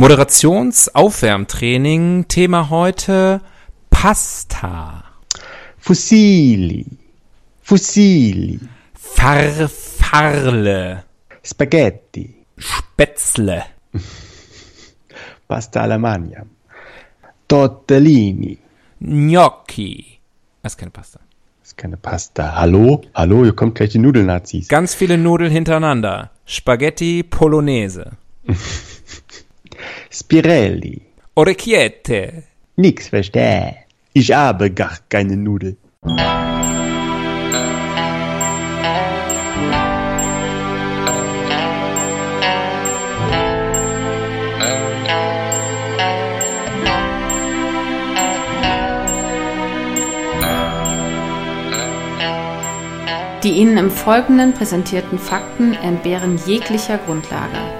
Moderationsaufwärmtraining. Thema heute Pasta. Fusilli. Fusilli. Farfarle. Spaghetti. Spätzle. Pasta alla magna. Tortellini. Gnocchi. Das ist keine Pasta. Das ist keine Pasta. Hallo? Hallo, hier kommt gleich die Nudelnazis. Ganz viele Nudeln hintereinander. Spaghetti Bolognese. Spirelli. Orecchiette. Nix versteh. Ich habe gar keine Nudel. Die Ihnen im Folgenden präsentierten Fakten entbehren jeglicher Grundlage.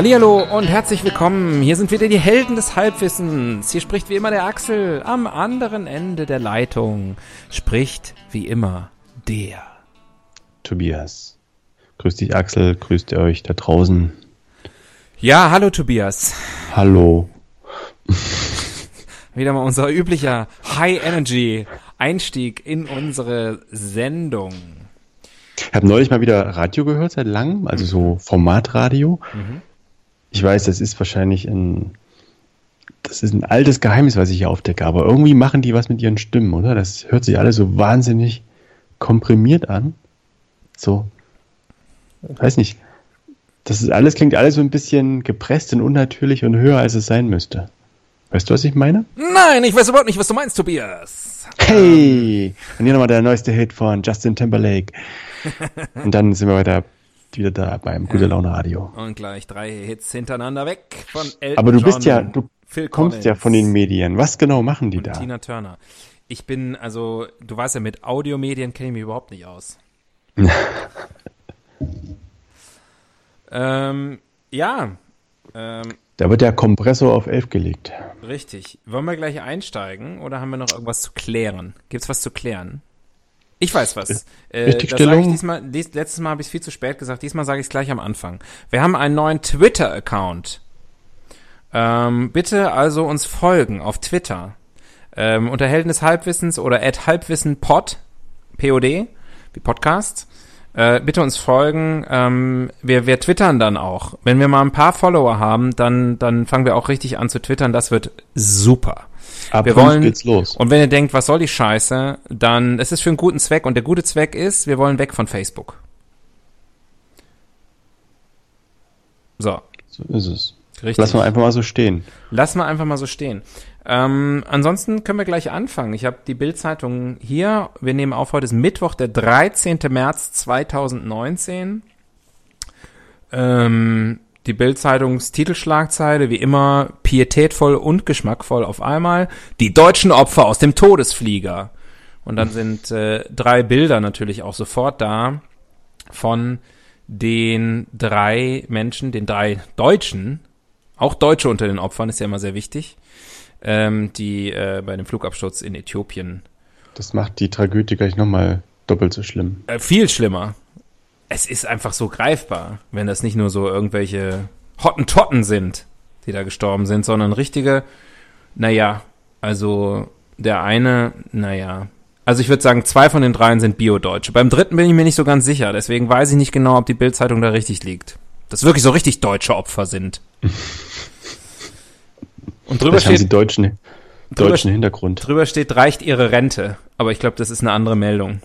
Hallihallo und herzlich willkommen. Hier sind wieder die Helden des Halbwissens. Hier spricht wie immer der Axel. Am anderen Ende der Leitung spricht wie immer der. Tobias. Grüß dich, Axel. Grüßt ihr euch da draußen. Ja, hallo Tobias. Hallo. Wieder mal unser üblicher High Energy Einstieg in unsere Sendung. Ich habe neulich mal wieder Radio gehört seit langem, also so Formatradio. Mhm. Ich weiß, das ist wahrscheinlich ein, das ist ein altes Geheimnis, was ich hier aufdecke, aber irgendwie machen die was mit ihren Stimmen, oder? Das hört sich alles so wahnsinnig komprimiert an. So, weiß nicht. Das ist alles, klingt alles so ein bisschen gepresst und unnatürlich und höher, als es sein müsste. Weißt du, was ich meine? Nein, ich weiß überhaupt nicht, was du meinst, Tobias. Hey! Und hier nochmal der neueste Hit von Justin Timberlake. Und dann sind wir wieder, wieder da beim Gute Laune Radio. Und gleich drei Hits hintereinander weg von Elton Aber du John, bist ja, du Phil kommst ja Collins von den Medien. Was genau machen die da? Tina Turner. Ich bin, also, du weißt ja, mit Audiomedien kenne ich mich überhaupt nicht aus. ähm, ja, ähm, Da wird der Kompressor auf 11 gelegt. richtig. Wollen wir gleich einsteigen oder haben wir noch irgendwas zu klären? Gibt's was zu klären? Ich weiß was. Äh, Richtigstellung? diesmal, dies, letztes Mal habe ich es viel zu spät gesagt, diesmal sage ich es gleich am Anfang. Wir haben einen neuen Twitter-Account. Ähm, bitte also uns folgen auf Twitter. Ähm, unter Helden des Halbwissens oder at Halbwissenpod, POD, wie Podcast. Äh, bitte uns folgen. Ähm, wir, wir twittern dann auch. Wenn wir mal ein paar Follower haben, dann, dann fangen wir auch richtig an zu twittern. Das wird super. Ab Wir wollen, geht's los. und wenn ihr denkt, was soll die Scheiße, dann, es ist für einen guten Zweck und der gute Zweck ist, wir wollen weg von Facebook. So, So ist es. richtig. Lass mal einfach mal so stehen. Lass mal einfach mal so stehen. Ähm, ansonsten können wir gleich anfangen. Ich habe die Bildzeitung hier. Wir nehmen auf, heute ist Mittwoch, der 13. März 2019. Ähm, die Bildzeitungstitelschlagzeile, wie immer, pietätvoll und geschmackvoll auf einmal. Die deutschen Opfer aus dem Todesflieger. Und dann sind äh, drei Bilder natürlich auch sofort da von den drei Menschen, den drei Deutschen, auch Deutsche unter den Opfern, ist ja immer sehr wichtig, ähm, die äh, bei dem Flugabsturz in Äthiopien Das macht die Tragödie gleich nochmal doppelt so schlimm. äh, viel schlimmer. Es ist einfach so greifbar, wenn das nicht nur so irgendwelche Hottentotten sind, die da gestorben sind, sondern richtige, naja, also der eine, naja, also ich würde sagen, zwei von den dreien sind Bio-Deutsche. Beim dritten bin ich mir nicht so ganz sicher, deswegen weiß ich nicht genau, ob die Bildzeitung da richtig liegt. Dass wirklich so richtig deutsche Opfer sind. Und drüber Vielleicht haben sie steht, deutschen, drüber deutschen Hintergrund. drüber steht, reicht ihre Rente. Aber ich glaube, das ist eine andere Meldung.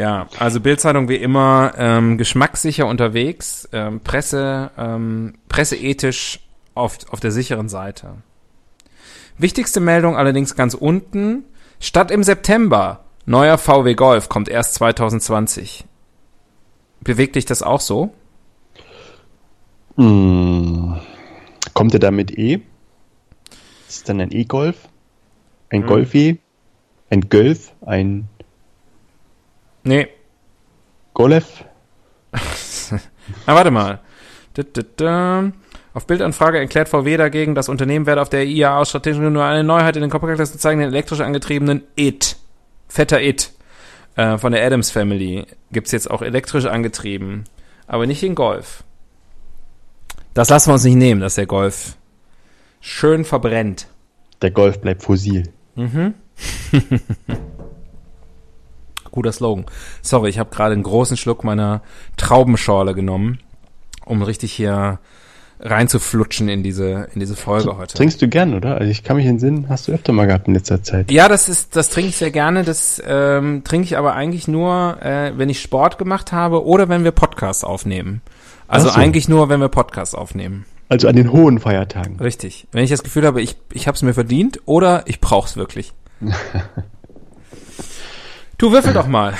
Ja, also Bildzeitung wie immer ähm, geschmackssicher unterwegs, ähm, Presse, ähm, presseethisch auf, auf der sicheren Seite. Wichtigste Meldung allerdings ganz unten. Statt im September. Neuer VW Golf kommt erst 2020. Bewegt dich das auch so? Hm. Kommt er da mit E? Ist es dann ein E-Golf? Ein Hm. Golfi? Ein Golf? Ein Nee. Golf? Ah, warte mal. Da, da, da. Auf Bildanfrage erklärt VW dagegen, das Unternehmen werde auf der IAA aus strategischen Gründen nur eine Neuheit in den Kompaktklassen zeigen, den elektrisch angetriebenen IT. Fetter IT. Äh, von der Adams Family. Gibt's jetzt auch elektrisch angetrieben. Aber nicht den Golf. Das lassen wir uns nicht nehmen, dass der Golf schön verbrennt. Der Golf bleibt fossil. Guter Slogan. Sorry, ich habe gerade einen großen Schluck meiner Traubenschorle genommen, um richtig hier reinzuflutschen in diese, in diese Folge heute. Trinkst du gern, oder? Also ich kann mich entsinnen, hast du öfter mal gehabt in letzter Zeit. Ja, das ist, das trinke ich sehr gerne. Das ähm, trinke ich aber eigentlich nur, äh, wenn ich Sport gemacht habe oder wenn wir Podcasts aufnehmen. Also so. eigentlich nur, wenn wir Podcasts aufnehmen. Also an den hohen Feiertagen. Richtig. Wenn ich das Gefühl habe, ich, ich habe es mir verdient oder ich brauch's wirklich. du würfel doch mal.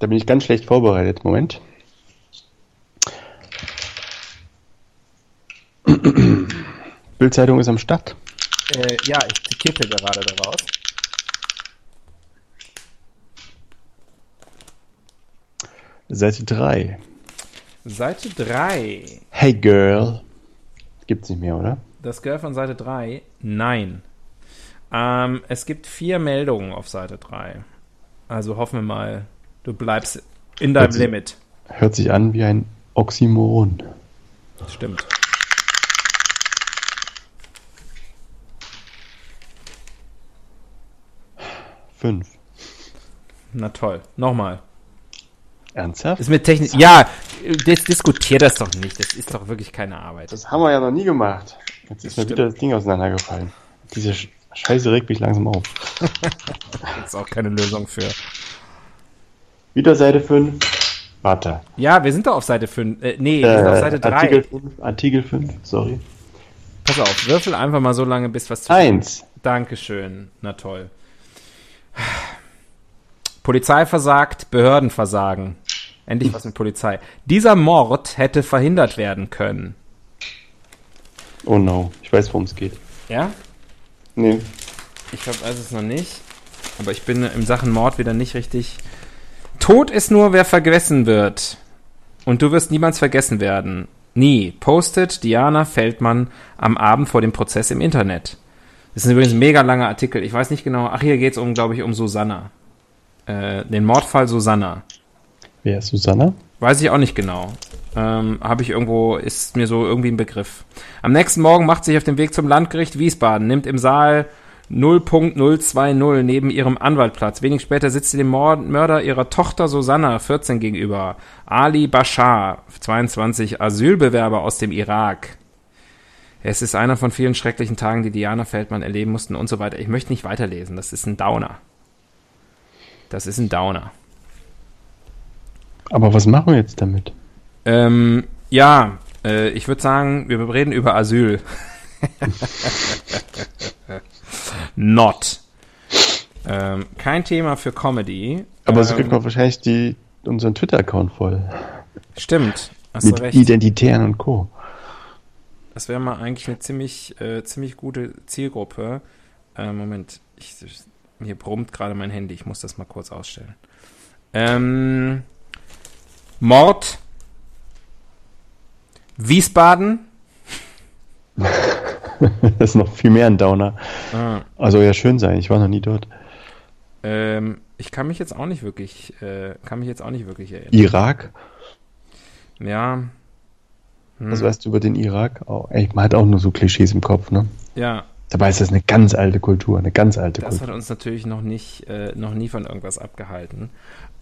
Da bin ich ganz schlecht vorbereitet. Moment. Bildzeitung ist am Start. Äh, ja, ich zitierte gerade daraus. Seite 3. Seite 3. Hey Girl. Gibt's nicht mehr, oder? Das Girl von Seite 3? Nein. Ähm, es gibt vier Meldungen auf Seite 3. Also hoffen wir mal, du bleibst in deinem Hört sich- Limit. Hört sich an wie ein Oxymoron. Stimmt. Fünf. Na toll. Nochmal. Ernsthaft? Ist mit Technik. Ja, jetzt diskutier das doch nicht. Das ist doch wirklich keine Arbeit. Das haben wir ja noch nie gemacht. Jetzt ist mir stimmt. wieder das Ding auseinandergefallen. Diese Scheiße regt mich langsam auf. Das ist auch keine Lösung für. Wieder Seite 5. Warte. Ja, wir sind doch auf Seite 5. Äh, nee, wir sind auf Seite 3. Artikel 5. Artikel 5, sorry. Pass auf, würfel einfach mal so lange, bis was zu Eins. Dankeschön. Na toll. Polizei versagt, Behörden versagen. Endlich was mit Polizei. Dieser Mord hätte verhindert werden können. Oh no. Ich weiß, worum es geht. Ja? Nee. Ich glaube, weiß es noch nicht. Aber ich bin in Sachen Mord wieder nicht richtig. Tod ist nur, wer vergessen wird. Und du wirst niemals vergessen werden. Nie. Postet Diana Feldmann am Abend vor dem Prozess im Internet. Das ist übrigens ein mega langer Artikel. Ich weiß nicht genau. Ach, hier geht es um, glaube ich, um Susanna. Äh, den Mordfall Susanna. Wer ist Susanna? Weiß ich auch nicht genau. Ähm, Habe ich irgendwo, ist mir so irgendwie ein Begriff. Am nächsten Morgen macht sich auf dem Weg zum Landgericht Wiesbaden, nimmt im Saal 0.020 neben ihrem Anwalt Platz. Wenig später sitzt sie dem Mörder ihrer Tochter Susanna, 14, gegenüber. Ali Bashar, 22, Asylbewerber aus dem Irak. Es ist einer von vielen schrecklichen Tagen, die Diana Feldmann erleben mussten und so weiter. Ich möchte nicht weiterlesen, das ist ein Downer. Das ist ein Downer. Aber was machen wir jetzt damit? Ähm, ja, äh, ich würde sagen, wir reden über Asyl. Not. Ähm, kein Thema für Comedy. Aber so ähm, kriegt man wahrscheinlich die, unseren Twitter-Account voll. Stimmt, hast du Mit recht. Identitären und Co. Das wäre mal eigentlich eine ziemlich, äh, ziemlich gute Zielgruppe. Äh, Moment, ich, hier brummt gerade mein Handy. Ich muss das mal kurz ausstellen. Ähm, Mord. Wiesbaden. Das ist noch viel mehr ein Downer. Ah, Also ja, schön sein. Ich war noch nie dort. ähm, ich kann mich jetzt auch nicht wirklich, äh, kann mich jetzt auch nicht wirklich erinnern. Irak? Ja. Hm, Was weißt du über den Irak? Oh, ey, man hat auch nur so Klischees im Kopf, ne? ja, Dabei ist das eine ganz alte Kultur, eine ganz alte das hat Kultur. uns natürlich noch nicht, äh, noch nie von irgendwas abgehalten.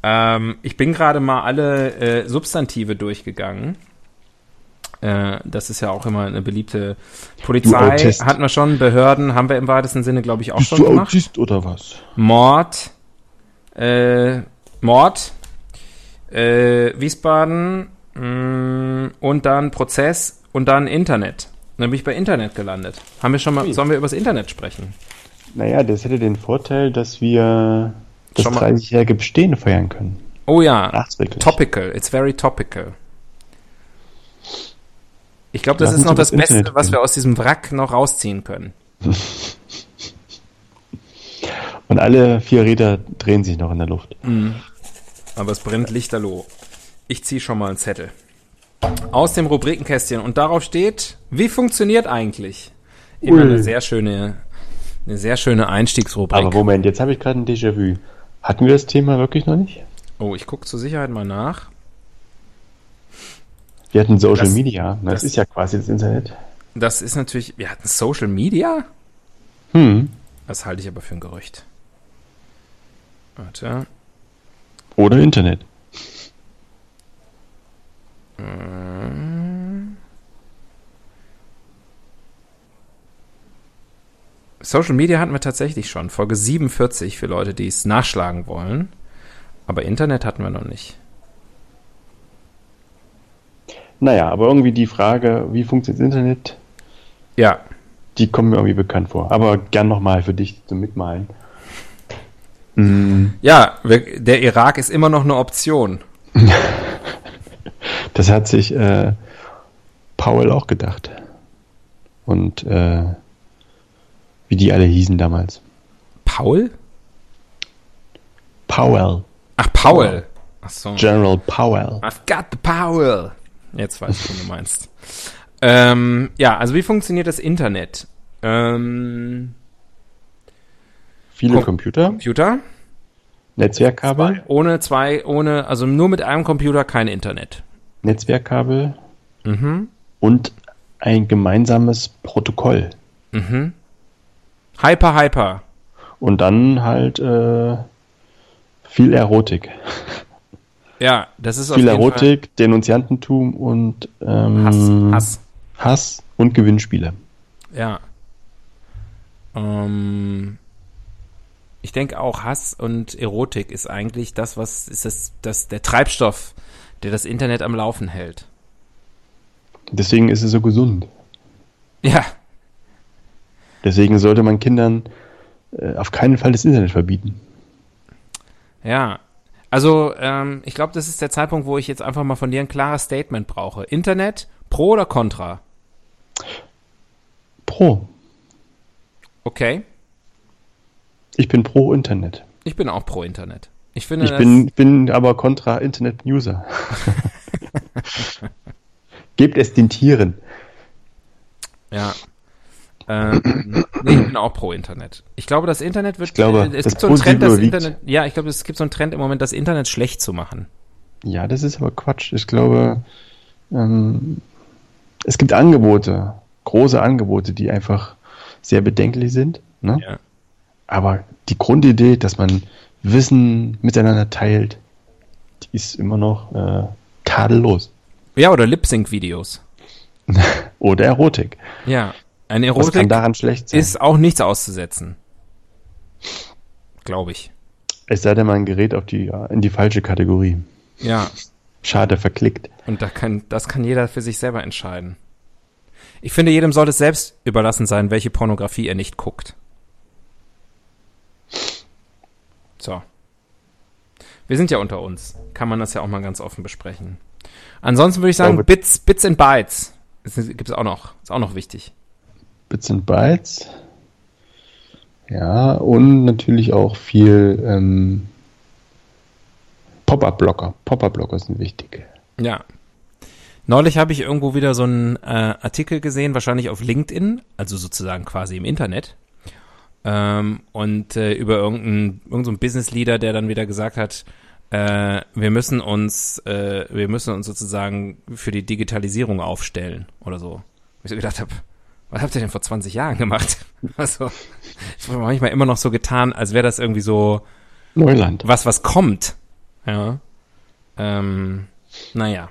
Ähm, ich bin gerade mal alle äh, Substantive durchgegangen. Äh, das ist ja auch immer eine beliebte Polizei. Hatten wir schon, Behörden haben wir im weitesten Sinne, glaube ich, auch Bist schon du gemacht. Autist oder was? Mord, äh, Mord, äh, Wiesbaden mh, und dann Prozess und dann Internet. Und dann bin ich bei Internet gelandet. Haben wir schon mal, Ui. sollen wir über das Internet sprechen? Naja, das hätte den Vorteil, dass wir das Schon mal- 30-jährige Bestehen feiern können. Oh ja, topical, it's very topical. Ich glaube, das Lassen ist noch das das Beste, Internet was wir aus diesem Wrack noch rausziehen können. Und alle vier Räder drehen sich noch in der Luft. Aber es brennt lichterloh. Ich ziehe schon mal einen Zettel. Aus dem Rubrikenkästchen. Und darauf steht, wie funktioniert eigentlich? Immer Ui. eine sehr schöne, eine sehr schöne Einstiegsrubrik. Aber Moment, jetzt habe ich gerade ein Déjà-vu. Hatten wir das Thema wirklich noch nicht? oh, ich gucke zur Sicherheit mal nach. Wir hatten Social Das- Media. Das, das- ist ja quasi das Internet. Das ist natürlich, wir hatten Social Media? Hm. Das halte ich aber für ein Gerücht. Warte. Oder Internet. Social Media hatten wir tatsächlich schon. Folge 47 für Leute, die es nachschlagen wollen. Aber Internet hatten wir noch nicht. Naja, aber irgendwie die Frage, wie funktioniert das Internet, Ja, die kommt mir irgendwie bekannt vor. Aber gern nochmal für dich zum Mitmalen. Hm, ja, wir, der Irak ist immer noch eine Option. Das hat sich äh, Powell auch gedacht. Und äh, wie die alle hießen damals. Paul? Powell. Ach, Paul. Ach so. General Powell. I've got the power. Jetzt weiß ich, was du meinst. Ähm, ja, also wie funktioniert das Internet? Ähm, Viele Computer, Computer? Netzwerkkabel, Ohne zwei, ohne, also nur mit einem Computer kein Internet. Netzwerkkabel Mhm. und ein gemeinsames Protokoll. Mhm. Hyper, hyper. Und dann halt äh, viel Erotik. Ja, das ist auf Viel Erotik, Denunziantentum und ähm, Fall Hass. Hass. Hass und Gewinnspiele. Ja. Ähm, ich denke auch Hass und Erotik ist eigentlich das, was ist das, das der Treibstoff, der das Internet am Laufen hält. Deswegen ist es so gesund. Ja, Deswegen sollte man Kindern äh, auf keinen Fall das Internet verbieten. ja. Also, ähm, ich glaube, das ist der Zeitpunkt, wo ich jetzt einfach mal von dir ein klares Statement brauche. Internet, pro oder contra? Pro. Okay. Ich bin pro Internet. Ich bin auch pro Internet. Ich finde, Ich bin, bin aber kontra Internet-User. Gebt es den Tieren. Ja. Ähm, nee, ich bin auch pro Internet. Ich glaube, das Internet wird. Ich glaube, es gibt so einen Trend, das. Internet. Ja, ich glaube, es gibt so einen Trend im Moment, das Internet schlecht zu machen. Ja, das ist aber Quatsch. Ich glaube, ähm, es gibt Angebote, große Angebote, die einfach sehr bedenklich sind. Ne? Ja. Aber die Grundidee, dass man Wissen miteinander teilt, die ist immer noch äh, tadellos. Ja, oder Lip-Sync-Videos. Oder Erotik. Ja. Eine Was kann Erotik daran schlecht sein? ist auch nichts auszusetzen. Glaube ich. es sei denn, man gerät auf die, ja, in die falsche Kategorie. Ja. Schade, verklickt. Und da kann, das kann jeder für sich selber entscheiden. Ich finde, jedem sollte es selbst überlassen sein, welche Pornografie er nicht guckt. So. Wir sind ja unter uns. Kann man das ja auch mal ganz offen besprechen. Ansonsten würde ich sagen, glaube- Bits, Bits and Bytes. Gibt es auch noch. Ist auch noch wichtig. Bits and Bytes. Ja, und natürlich auch viel ähm, Pop-Up-Blocker. Pop-Up-Blocker sind wichtig. Ja. Neulich habe ich irgendwo wieder so einen äh, Artikel gesehen, wahrscheinlich auf LinkedIn, also sozusagen quasi im Internet. Ähm, und äh, über irgendeinen irgendein so einen Business Leader, der dann wieder gesagt hat, äh, wir müssen uns, äh, wir müssen uns sozusagen für die Digitalisierung aufstellen oder so. Ich so gedacht habe, was habt ihr denn vor 20 Jahren gemacht? Also, es war manchmal immer noch so getan, als wäre das irgendwie so Neuland. was, was kommt. Ja. Ähm, naja.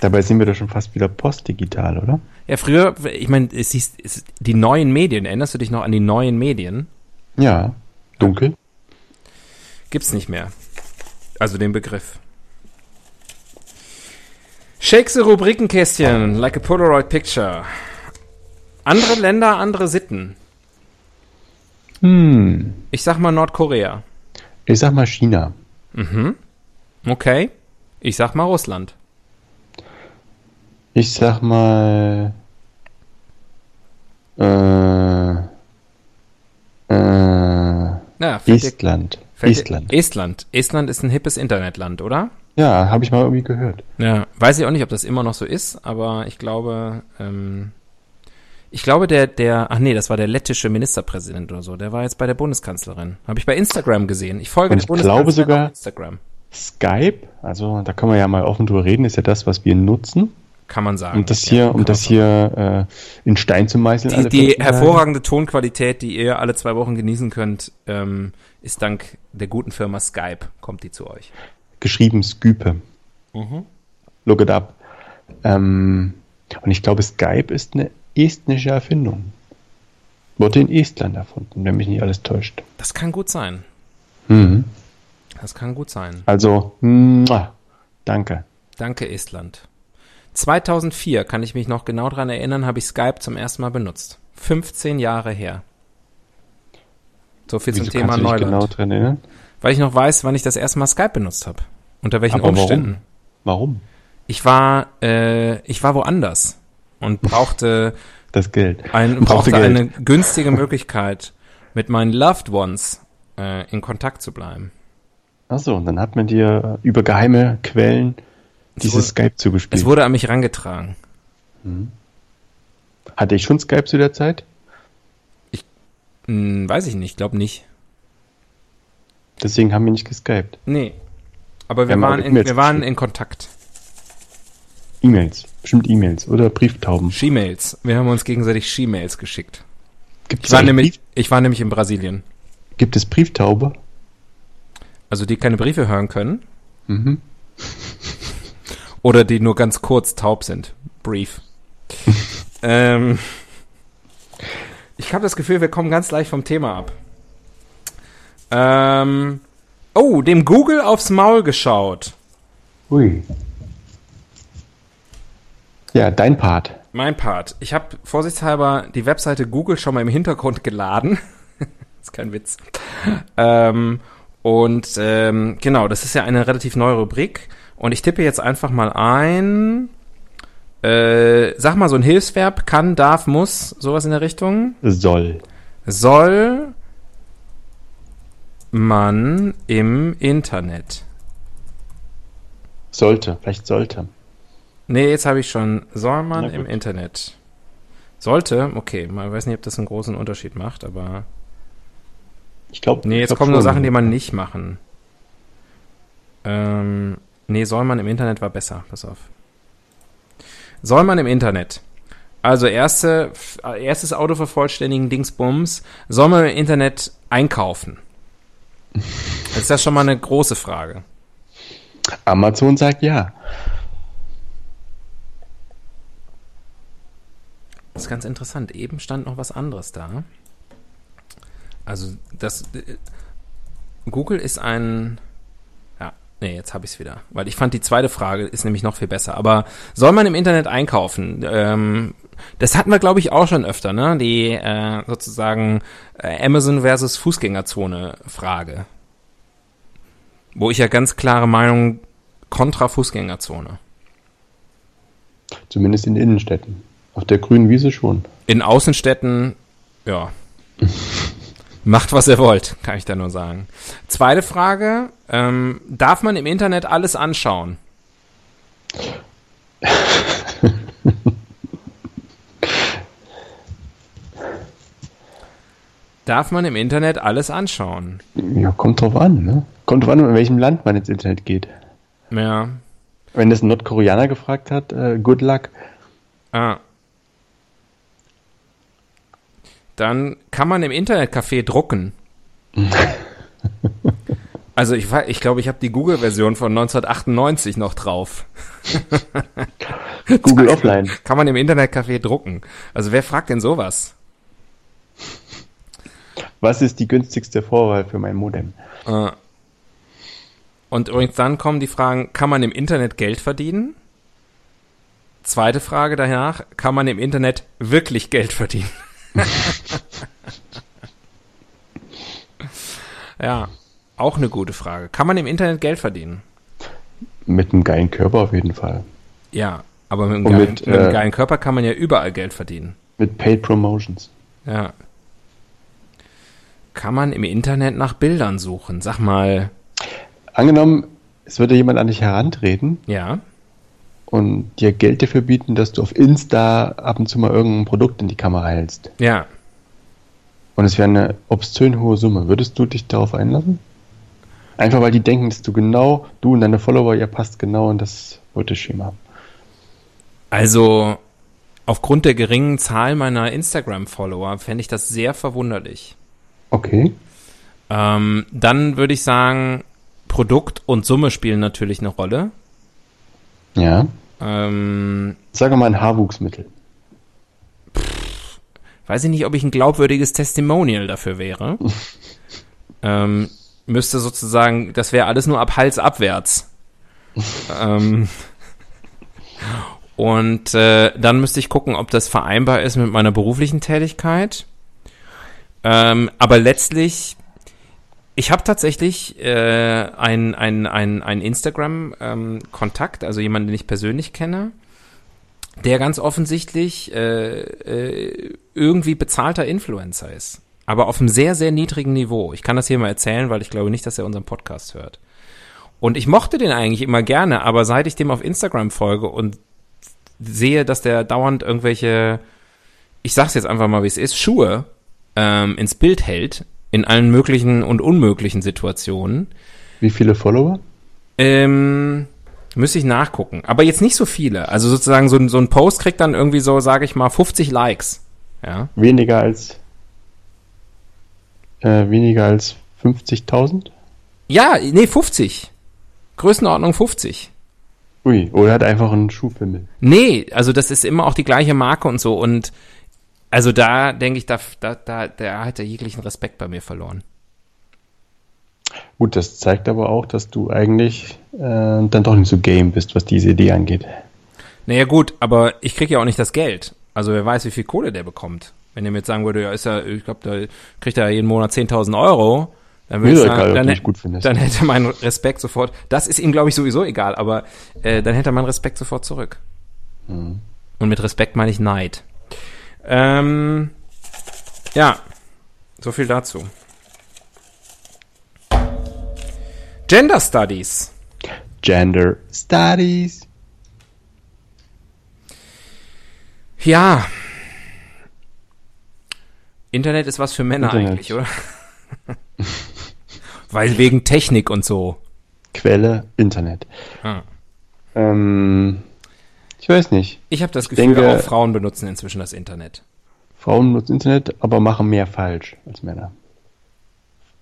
Dabei sind wir doch schon fast wieder postdigital, oder? Ja, früher, ich meine, es hieß, es, die neuen Medien, erinnerst du dich noch an die neuen Medien? Ja. Dunkel. Gibt's nicht mehr. Also den Begriff. Shake the Rubrikenkästchen, like a Polaroid picture. Andere Länder, andere Sitten. Hm. Ich sag mal Nordkorea. Ich sag mal China. Okay. Ich sag mal Russland. Ich sag mal. Äh, äh, Ja, Estland. Estland. Estland. Estland ist ein hippes Internetland, oder? Ja, habe ich mal irgendwie gehört. Ja, weiß ich auch nicht, ob das immer noch so ist, aber ich glaube, ähm, ich glaube, der, der, ach nee, das war der lettische Ministerpräsident oder so, der war jetzt bei der Bundeskanzlerin. Habe ich bei Instagram gesehen. Ich folge Und ich glaube sogar- Instagram. Skype, also da kann man ja mal offen drüber reden, ist ja das, was wir nutzen, Kann man sagen. um das Ja, hier, um man das hier äh, in Stein zu meißeln. Die, die 14 Tage. hervorragende Tonqualität, die ihr alle zwei Wochen genießen könnt, ähm, ist dank der guten Firma Skype, kommt die zu euch. geschrieben Skype. Mhm. Look it up. Ähm, und ich glaube, Skype ist eine estnische Erfindung. Wurde in Estland erfunden, wenn mich nicht alles täuscht. Das kann gut sein. Mhm. Das kann gut sein. Also, muah, danke. Danke, Estland. 2004, kann ich mich noch genau dran erinnern, habe ich Skype zum ersten Mal benutzt. 15 Jahre her. So viel zum Wieso Thema du dich Neuland. genau dran erinnern? Weil ich noch weiß, wann ich das erste Mal Skype benutzt habe. Unter welchen Aber warum? Umständen. Warum? Ich war, äh, ich war woanders und brauchte, Das Geld. ein, Brauchte brauchte Geld. eine günstige Möglichkeit, mit meinen Loved Ones äh, in Kontakt zu bleiben. Achso, und dann hat man dir über geheime Quellen dieses wurde- Skype zugespielt. Es wurde an mich rangetragen. Hatte ich schon Skype zu der Zeit? Hm, weiß ich nicht, glaube nicht. Deswegen haben wir nicht geskypt. Nee. Aber wir haben waren, in, wir waren in Kontakt. E-Mails. Bestimmt E-Mails oder Brieftauben. She-Mails. Wir haben uns gegenseitig She-Mails geschickt. Gibt Ich war, nämlich, Brief, ich war nämlich in Brasilien. gibt es Brieftaube? Also die keine Briefe hören können. Mhm. Oder die nur ganz kurz taub sind. Brief. ähm, ich habe das Gefühl, wir kommen ganz leicht vom Thema ab. Ähm, oh, dem Google aufs Maul geschaut. Ui. Ja, dein Part. Mein Part. Ich habe vorsichtshalber die Webseite Google schon mal im Hintergrund geladen. ist kein Witz. Ähm, und ähm, genau, das ist ja eine relativ neue Rubrik. Und ich tippe jetzt einfach mal ein. Äh, sag mal so ein Hilfsverb. Kann, darf, muss. Sowas in der Richtung. Soll. Soll man im Internet. Sollte. Vielleicht sollte. Nee, jetzt habe ich schon. Soll man im Internet. Sollte, okay, man weiß nicht, ob das einen großen Unterschied macht, aber. Ich glaube. Nee, jetzt kommen nur Sachen, die man nicht machen. Ähm, nee, soll man im Internet war besser, pass auf. Soll man im Internet. Also erste, erstes Auto vervollständigen Dingsbums. Soll man im Internet einkaufen? Das ist ja schon mal eine große Frage. Amazon sagt ja. Das ist ganz interessant. Eben stand noch was anderes da. Also das äh, Google ist ein nee, jetzt habe ich es wieder, weil ich fand die zweite Frage ist nämlich noch viel besser. Aber soll man im Internet einkaufen? Ähm, das hatten wir glaube ich auch schon öfter, ne? Die äh, sozusagen äh, Amazon versus Fußgängerzone Frage, wo ich ja ganz klare Meinung kontra Fußgängerzone. Zumindest in Innenstädten. Auf der grünen Wiese schon. In Außenstädten, ja. Macht, was ihr wollt, kann ich da nur sagen. Zweite Frage, ähm, darf man im Internet alles anschauen? darf man im Internet alles anschauen? Ja, kommt drauf an, ne? Kommt drauf an, in welchem Land man ins Internet geht. Ja. Wenn das ein Nordkoreaner gefragt hat, äh, good luck. Ah. Dann kann man im Internetcafé drucken. Also ich, ich glaube, ich habe die Google-Version von 1998 noch drauf. Google Offline. Kann man im Internetcafé drucken. Also wer fragt denn sowas? Was ist die günstigste Vorwahl für mein Modem? Äh. Und übrigens dann kommen die Fragen, kann man im Internet Geld verdienen? Zweite Frage danach, kann man im Internet wirklich Geld verdienen? ja, auch eine gute Frage. Kann man im Internet Geld verdienen? Mit einem geilen Körper auf jeden Fall. Ja, Aber mit einem, geilen, mit, mit einem äh, geilen Körper kann man ja überall Geld verdienen. Mit Paid Promotions. Ja. Kann man im Internet nach Bildern suchen? Sag mal, Angenommen, es würde jemand an dich herantreten ja. Und dir Geld dafür bieten, dass du auf Insta ab und zu mal irgendein Produkt in die Kamera hältst. Ja. Und es wäre eine obszön hohe Summe. Würdest du dich darauf einlassen? Einfach weil die denken, dass du genau, du und deine Follower, ihr passt genau in das Beuteschema. Also, aufgrund der geringen Zahl meiner Instagram-Follower fände ich das sehr verwunderlich. Okay. Ähm, dann würde ich sagen, Produkt und Summe spielen natürlich eine Rolle. Ja. Ähm, Sag mal ein Haarwuchsmittel. weiß ich nicht, ob ich ein glaubwürdiges Testimonial dafür wäre. ähm, müsste sozusagen, das wäre alles nur ab Hals abwärts. ähm, und äh, dann müsste ich gucken, ob das vereinbar ist mit meiner beruflichen Tätigkeit. Ähm, aber letztlich, ich habe tatsächlich äh, ein, ein, ein, ein Instagram-Kontakt, also jemanden, den ich persönlich kenne, der ganz offensichtlich äh, äh, irgendwie bezahlter Influencer ist. Aber auf einem sehr, sehr niedrigen Niveau. Ich kann das hier mal erzählen, weil ich glaube nicht, dass er unseren Podcast hört. Und ich mochte den eigentlich immer gerne, aber seit ich dem auf Instagram folge und sehe, dass der dauernd irgendwelche, ich sag's jetzt einfach mal, wie es ist, Schuhe ähm, ins Bild hält, in allen möglichen und unmöglichen Situationen, Wie viele Follower? ähm, müsste ich nachgucken. Aber jetzt nicht so viele. Also sozusagen so, ein- so ein Post kriegt dann irgendwie so, sage ich mal, 50 Likes. Ja. Weniger als äh, weniger als 50.000? Ja, nee, 50. Größenordnung 50. Ui, oder hat einfach einen Schuhfimmel. Nee, also das ist immer auch die gleiche Marke und so. Und also da denke ich, da, da, da, da hat er jeglichen Respekt bei mir verloren. Gut, das zeigt aber auch, dass du eigentlich äh, dann doch nicht so game bist, was diese Idee angeht. Naja gut, aber ich krieg ja auch nicht das Geld. Also wer weiß, wie viel Kohle der bekommt. Wenn er mir jetzt sagen würde, ja, ist ja, ich glaube, da kriegt er jeden Monat 10.000 Euro, dann würde ich sagen, dann, findest. dann hätte mein Respekt sofort, das ist ihm, glaube ich, sowieso egal, aber äh, dann hätte er mein Respekt sofort zurück. Mhm. Und mit Respekt meine ich Neid. Ähm, ja, so viel dazu. Gender Studies. Gender Studies. Ja. Internet ist was für Männer Internet. eigentlich, oder? Weil wegen Technik und so. Quelle Internet. Ah. Ähm, ich weiß nicht. Ich habe das Gefühl, denke- auch Frauen benutzen inzwischen das Internet. Frauen nutzen Internet, aber machen mehr falsch als Männer.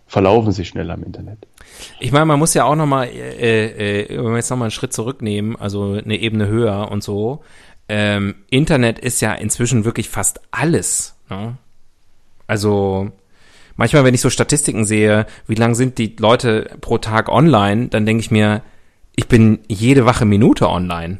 Verlaufen sich schneller im Internet. Ich meine, man muss ja auch nochmal, äh, äh, wenn wir jetzt nochmal einen Schritt zurücknehmen, also eine Ebene höher und so. Ähm, Internet ist ja inzwischen wirklich fast alles. Ne? Also manchmal, wenn ich so Statistiken sehe, wie lang sind die Leute pro Tag online, dann denke ich mir, ich bin jede wache Minute online.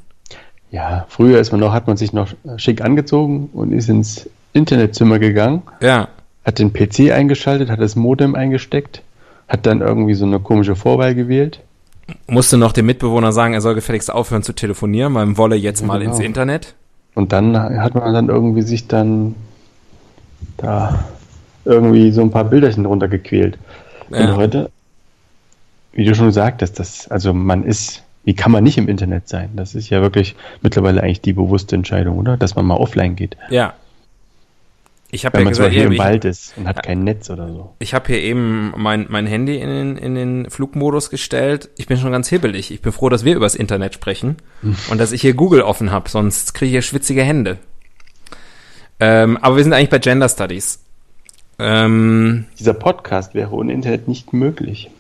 Ja, früher ist man noch, hat man sich noch schick angezogen und ist ins Internetzimmer gegangen, Ja, hat den PC eingeschaltet, hat das Modem eingesteckt, hat dann irgendwie so eine komische Vorwahl gewählt. musste noch dem Mitbewohner sagen, er soll gefälligst aufhören zu telefonieren, man wolle jetzt Ja, mal genau. ins Internet. Und dann hat man dann irgendwie sich dann da irgendwie so ein paar Bilderchen drunter gequält. Und Ja. heute, wie du schon sagtest, das, also man ist, wie kann man nicht im Internet sein? Das ist ja wirklich mittlerweile eigentlich die bewusste Entscheidung, oder? Dass man mal offline geht. Ja. Ich habe Wenn ja gesagt, ja, im ich, Wald ist und hat kein Netz oder so. ich habe hier eben mein, mein Handy in den, in den Flugmodus gestellt. Ich bin schon ganz hibbelig. Ich bin froh, dass wir übers Internet sprechen und dass ich hier Google offen habe, sonst kriege ich hier schwitzige Hände. Ähm, aber wir sind eigentlich bei Gender Studies. Ähm, Dieser Podcast wäre ohne Internet nicht möglich.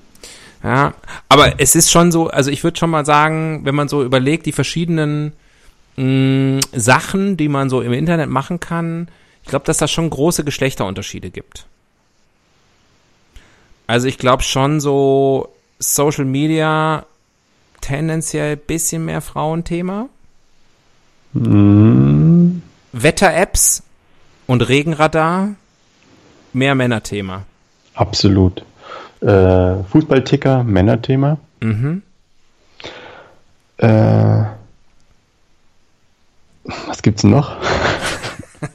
Ja, aber es ist schon so, also ich würde schon mal sagen, wenn man so überlegt, die verschiedenen mh, Sachen, die man so im Internet machen kann, ich glaube, dass da schon große Geschlechterunterschiede gibt. Also ich glaube schon so Social Media tendenziell bisschen mehr Frauenthema. Mhm. Wetter-Apps und Regenradar mehr Männerthema. Absolut. Äh, Fußballticker, Männerthema. Mhm. Äh, Was gibt's noch?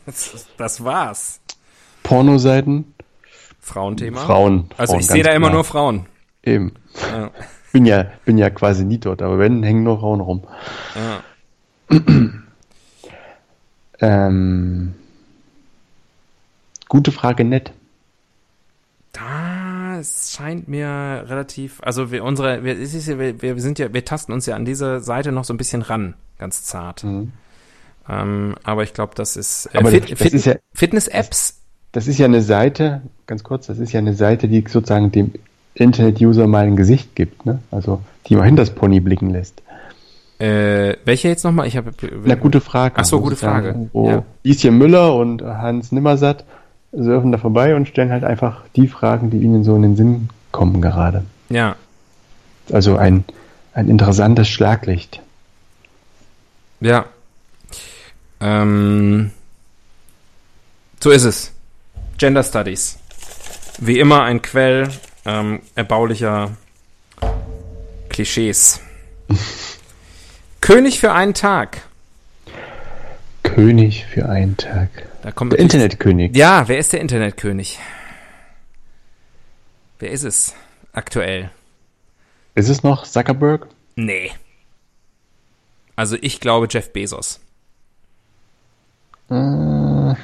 Das, das war's. Pornoseiten? Frauenthema. Frauen. Also Frauen, ich sehe da immer klar. nur Frauen. Eben. Ja. Bin ja, bin ja quasi nie dort, aber wenn, hängen nur Frauen rum. Ja. Ähm, gute Frage, nett. Das scheint mir relativ, also wir unsere, wir, es wir, wir sind ja, wir tasten uns ja an diese Seite noch so ein bisschen ran, ganz zart. Ähm, aber ich glaube, das ist, äh, Mhm. Fit, das Fit, ist ja- Fitness-Apps. Das ist ja eine Seite, ganz kurz, das ist ja eine Seite, die sozusagen dem Internet-User mal ein Gesicht gibt, ne? Also, die mal hinter das Pony blicken lässt. Äh, welche jetzt nochmal? Ich habe. Na, gute Frage. Ach so, gute Frage. Wo Ja. Lieschen Müller und Hans Nimmersatt surfen da vorbei und stellen halt einfach die Fragen, die ihnen so in den Sinn kommen gerade. Ja, Also ein, ein interessantes Schlaglicht. ja. Ähm, so ist es. Gender Studies. Wie immer ein Quell ähm, erbaulicher Klischees. König für einen Tag. König für einen Tag. Da kommt Der Internetkönig. Ja, wer ist der Internetkönig? Wer ist es aktuell? Ist es noch Zuckerberg? Nee. Also ich glaube Jeff Bezos. Oder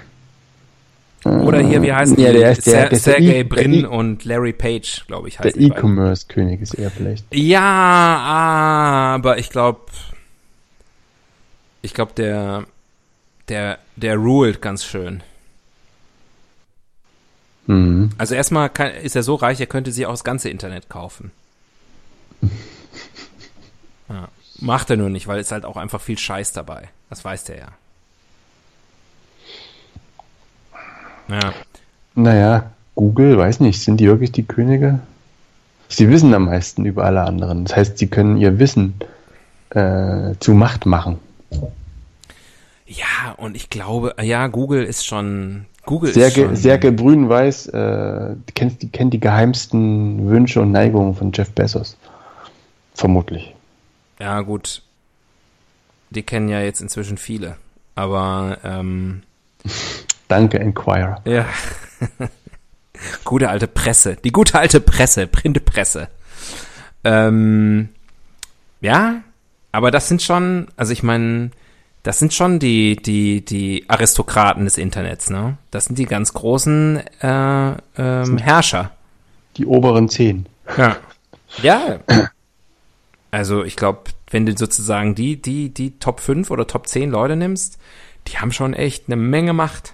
hier, wie heißen Ja, die? der ist der- der ist der Sergey Brin der und Larry Page, glaube ich, Der die beiden. E-Commerce-König ist er vielleicht. Ja, aber ich glaube, ich glaube, der, der, der ruled ganz schön. Mhm. Also erstmal kann, ist er so reich, er könnte sich auch das ganze Internet kaufen. Ja. Macht er nur nicht, weil es halt auch einfach viel Scheiß dabei. Das weiß der ja. Ja. Naja, Google, weiß nicht, sind die wirklich die Könige? Sie wissen am meisten über alle anderen. Das heißt, sie können ihr Wissen äh, zu Macht machen. Ja, und ich glaube, ja, Google ist schon, Google ist Serge, schon, Serge Brünweiß äh, kennt, die, kennt die geheimsten Wünsche und Neigungen von Jeff Bezos. Vermutlich. ja gut, die kennen ja jetzt inzwischen viele, aber, ähm, Danke, Enquirer. Ja. gute alte Presse. Die gute alte Presse, Printpresse. Ähm, ja, aber das sind schon, also ich meine, das sind schon die, die, die Aristokraten des Internets, ne? Das sind die ganz großen äh, ähm, Herrscher. Die oberen zehn. Ja. Ja. Also ich glaube, wenn du sozusagen die, die, die Top 5 oder Top 10 Leute nimmst, die haben schon echt eine Menge Macht.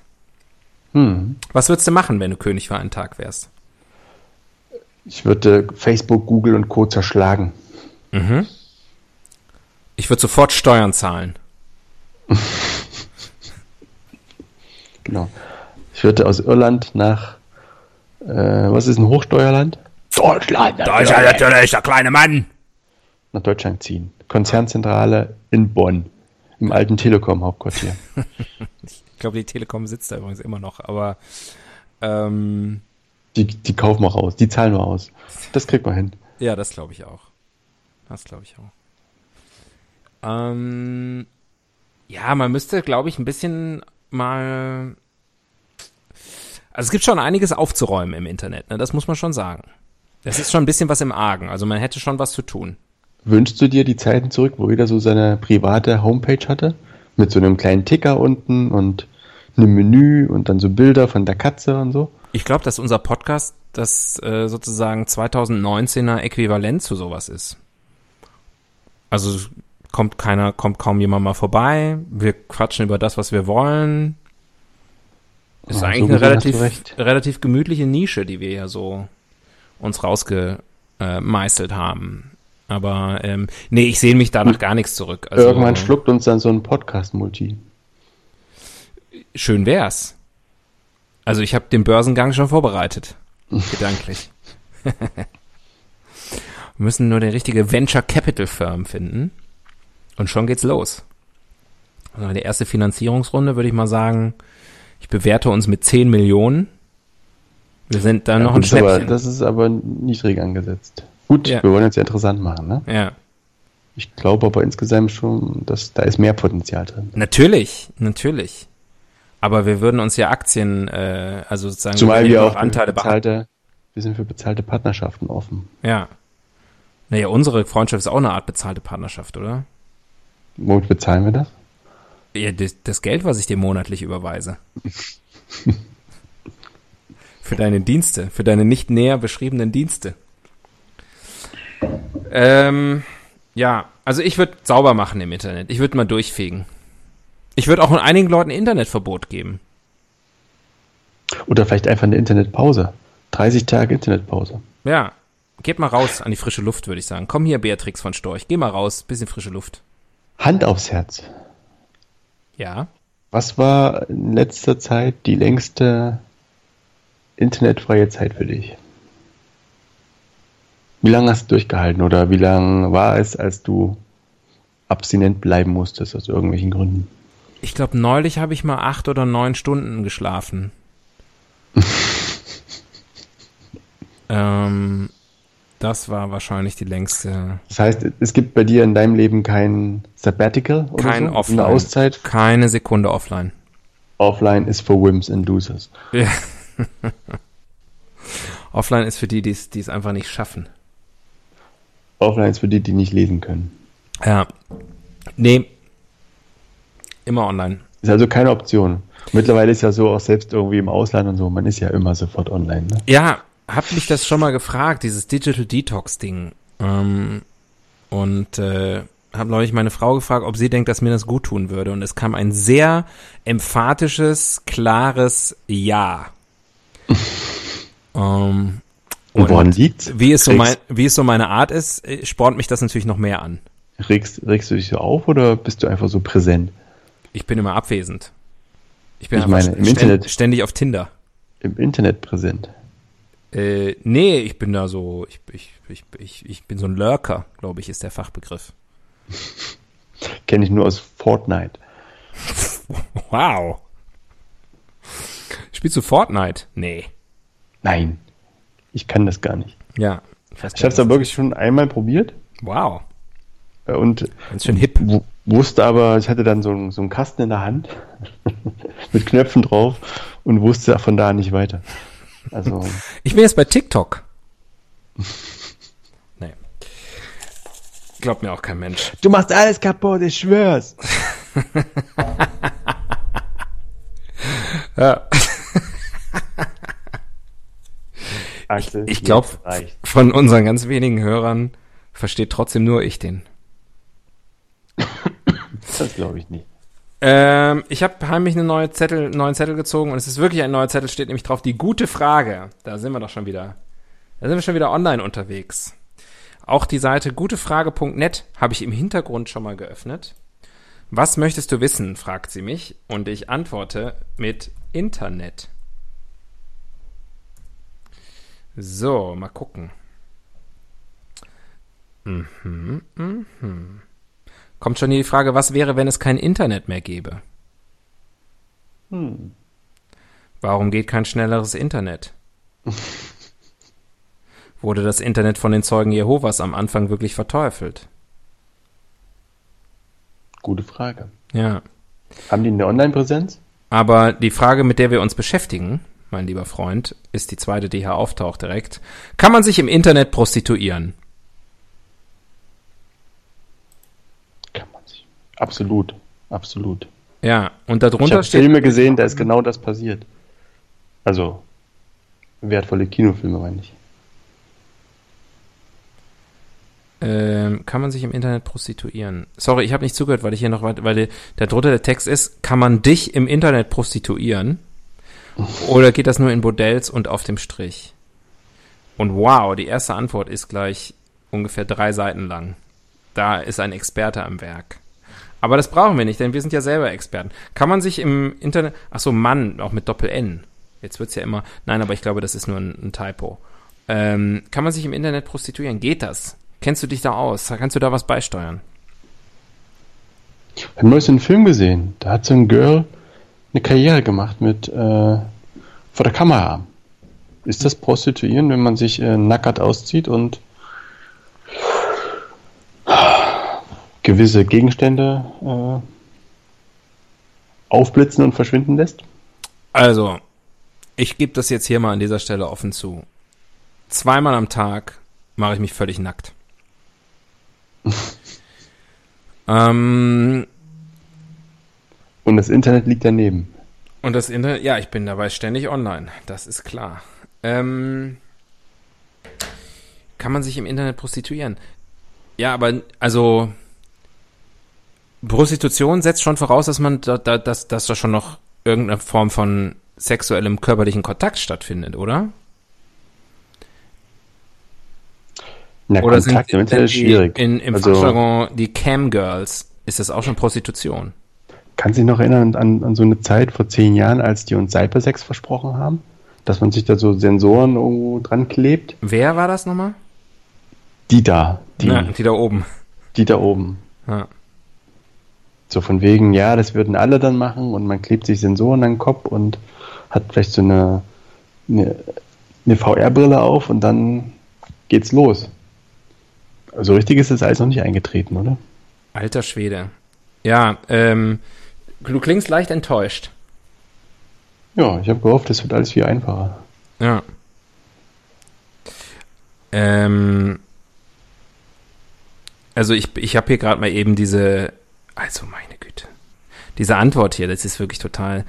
Hm. Was würdest du machen, wenn du König für einen Tag wärst? Ich würde Facebook, Google und Co. zerschlagen. Mhm. Ich würde sofort Steuern zahlen. Genau. Ich würde aus Irland nach, äh, was ist ein Hochsteuerland? Deutschland. natürlich, der kleine Mann. Nach Deutschland ziehen. Konzernzentrale in Bonn. Im alten Telekom-Hauptquartier. Ich glaube, die Telekom sitzt da übrigens immer noch, aber ähm, Die, die kaufen wir raus. Die zahlen wir aus. Das kriegt man hin. ja, das glaube ich auch. Das glaube ich auch. Ähm, ja, man müsste, glaube ich, ein bisschen mal. Also es gibt schon einiges aufzuräumen im Internet, ne? das muss man schon sagen. Das ist schon ein bisschen was im Argen. Also man hätte schon was zu tun. Wünschst du dir die Zeiten zurück, wo jeder so seine private Homepage hatte? Mit so einem kleinen Ticker unten und einem Menü und dann so Bilder von der Katze und so? Ich glaube, dass unser Podcast das äh, sozusagen 2019er Äquivalent zu sowas ist. Also es kommt keiner, kommt kaum jemand mal vorbei. Wir quatschen über das, was wir wollen. Ist Ja, eigentlich so eine relativ, relativ gemütliche Nische, die wir ja so uns rausgemeißelt haben. Aber ähm, nee, ich sehe mich da nach gar nichts zurück. Also, Irgendwann schluckt uns dann so ein Podcast-Multi. Schön wär's. Also ich habe den Börsengang schon vorbereitet. Gedanklich. Wir müssen nur die richtige Venture Capital Firm finden. Und schon geht's los. Also die erste Finanzierungsrunde würde ich mal sagen, ich bewerte uns mit 10 Millionen. Wir sind dann noch ein das, ist aber, Schnäppchen. das ist aber niedrig angesetzt. Gut, Ja. wir wollen jetzt ja interessant machen, ne? ja. Ich glaube aber insgesamt schon, dass da ist mehr Potenzial drin. Natürlich, natürlich. Aber wir würden uns ja Aktien, äh, also sozusagen Zumal wir auch Anteile bezahlte, wir sind für bezahlte Partnerschaften offen. Ja. Naja, unsere Freundschaft ist auch eine Art bezahlte Partnerschaft, oder? Womit bezahlen wir das? Ja, das, das Geld, was ich dir monatlich überweise. für deine Dienste, für deine nicht näher beschriebenen Dienste. Ähm, ja, also ich würde sauber machen im Internet. Ich würde mal durchfegen. Ich würde auch in einigen Leuten Internetverbot geben. Oder vielleicht einfach eine Internetpause. 30 Tage Internetpause. Ja, geht mal raus an die frische Luft, würde ich sagen. Komm hier, Beatrix von Storch, geh mal raus, bisschen frische Luft. Hand aufs Herz. Ja. Was war in letzter Zeit die längste internetfreie Zeit für dich? Wie lange hast du durchgehalten oder wie lange war es, als du abstinent bleiben musstest aus irgendwelchen Gründen? Ich glaube, neulich habe ich mal acht oder neun Stunden geschlafen. ähm, das war wahrscheinlich die längste. Das heißt, es gibt bei dir in deinem Leben kein Sabbatical oder Kein so? Offline. Eine Auszeit? Keine Sekunde offline. Offline ist for Whims and Losers. Ja. offline ist für die, die es die es einfach nicht schaffen. Offline ist für die, die nicht lesen können. Ja. Nee. Immer online. Ist also keine Option. Mittlerweile ist ja so auch selbst irgendwie im Ausland und so, man ist ja immer sofort online. Ne? Ja, hab mich das schon mal gefragt, dieses Digital Detox Ding. Ähm, und äh, habe neulich meine Frau gefragt, ob sie denkt, dass mir das gut tun würde. Und es kam ein sehr emphatisches, klares Ja. ähm, Und woran liegt's? Wie es, so mein, wie es so meine Art ist, äh, spornt mich das natürlich noch mehr an. Regst, regst du dich so auf oder bist du einfach so präsent? Ich bin immer abwesend. Ich bin Ich einfach meine, im stä- Internet. ständig auf Tinder. Im Internet präsent. Äh, nee, ich bin da so, ich, ich, ich, ich, ich bin so ein Lurker, glaube ich, ist der Fachbegriff. Kenne ich nur aus Fortnite. Wow. Spielst du Fortnite? Nee. Nein, ich kann das gar nicht. Ja. Ich, Ich habe es da wirklich schon einmal probiert Wow. äh, und Ganz schön hip. wu- wusste aber, ich hatte dann so, einen- so einen Kasten in der Hand mit Knöpfen drauf und wusste von da nicht weiter. Also Ich bin jetzt bei TikTok. Nee. Glaubt mir auch kein Mensch. du machst alles kaputt, ich schwör's. Ja. Axel, Ich glaube, von unseren ganz wenigen Hörern versteht trotzdem nur ich den. das glaube ich nicht. Ähm, ich habe heimlich einen neue Zettel, neuen Zettel gezogen und es ist wirklich ein neuer Zettel, steht nämlich drauf, die gute Frage. Da sind wir doch schon wieder. Da sind wir schon wieder online unterwegs. Auch die Seite gutefrage.net habe ich im Hintergrund schon mal geöffnet. Was möchtest du wissen, fragt sie mich und ich antworte mit Internet. So, mal gucken. Mhm, mhm. Kommt schon hier die Frage, was wäre, wenn es kein Internet mehr gäbe? Hm. Warum geht kein schnelleres Internet? Wurde das Internet von den Zeugen Jehovas am Anfang wirklich verteufelt? Gute Frage. Ja. Haben die eine Online-Präsenz? Aber die Frage, mit der wir uns beschäftigen, mein lieber Freund, ist die zweite, die hier auftaucht direkt. Kann man sich im Internet prostituieren? Kann man sich. Absolut. Absolut. Ja, und Ich darunter habe steht. Filme gesehen, da ist genau das passiert. Also, wertvolle Kinofilme, meine ich. Ähm, kann man sich im Internet prostituieren? Sorry, ich habe nicht zugehört, weil ich hier noch weit, weil der drunter der Text ist, kann man dich im Internet prostituieren? Oder geht das nur in Bordells und auf dem Strich? Und wow, die erste Antwort ist gleich ungefähr drei Seiten lang. Da ist ein Experte am Werk. Aber das brauchen wir nicht, denn wir sind ja selber Experten. Kann man sich im Internet, ach so, Mann, auch mit Doppel-N. Jetzt wird's ja immer, nein, aber ich glaube, das ist nur ein, ein Typo. Ähm, kann man sich im Internet prostituieren? Geht das? Kennst du dich da aus? Kannst du da was beisteuern? Ich habe neulich einen Film gesehen. Da hat so ein Girl eine Karriere gemacht mit äh, vor der Kamera. Ist das Prostituieren, wenn man sich äh, nackert auszieht und gewisse Gegenstände äh, aufblitzen und verschwinden lässt? Also, ich gebe das jetzt hier mal an dieser Stelle offen zu. Zweimal am Tag mache ich mich völlig nackt. ähm, Und das Internet liegt daneben. und das Internet, ja, ich bin dabei ständig online, das ist klar. Ähm, kann man sich im Internet prostituieren? Ja, aber also Prostitution setzt schon voraus, dass man da, da, dass, dass da schon noch irgendeine Form von sexuellem körperlichen Kontakt stattfindet, oder? Na, Oder Kontakt sind im Internet ist die, schwierig. In, im also, Fachjargon die Cam-Girls, ist das auch schon Prostitution? kannst du dich noch erinnern an, an so eine Zeit vor zehn Jahren, als die uns Cybersex versprochen haben? Dass man sich da so Sensoren irgendwo dran klebt? Wer war das nochmal? Die da, die, Ja, die da oben. die da oben. Ja. So von wegen, ja, das würden alle dann machen und man klebt sich Sensoren an den Kopf und hat vielleicht so eine, eine, eine VR-Brille auf und dann geht's los. Also richtig ist das alles noch nicht eingetreten, oder? Alter Schwede. Ja, ähm, du klingst leicht enttäuscht. Ja, ich habe gehofft, das wird alles viel einfacher. Ja. Ähm, also ich, ich habe hier gerade mal eben diese, also meine Güte, diese Antwort hier, das ist wirklich total.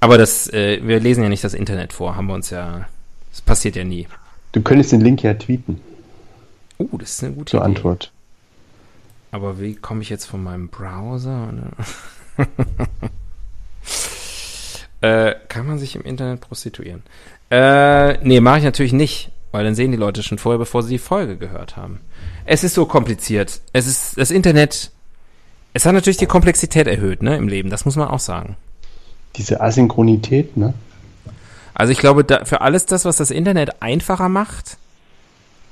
Aber das, äh, wir lesen ja nicht das Internet vor, haben wir uns ja, das passiert ja nie. Du könntest den Link ja tweeten Oh, das ist eine gute zur Idee. Antwort. Aber wie komme ich jetzt von meinem Browser? äh, kann man sich im Internet prostituieren? Äh, nee, mache ich natürlich nicht, weil dann sehen die Leute schon vorher, bevor sie die Folge gehört haben. Es ist so kompliziert. Es ist das Internet. Es hat natürlich die Komplexität erhöht, ne, im Leben. Das muss man auch sagen. Diese Asynchronität, ne? Also ich glaube, da, für alles das, was das Internet einfacher macht,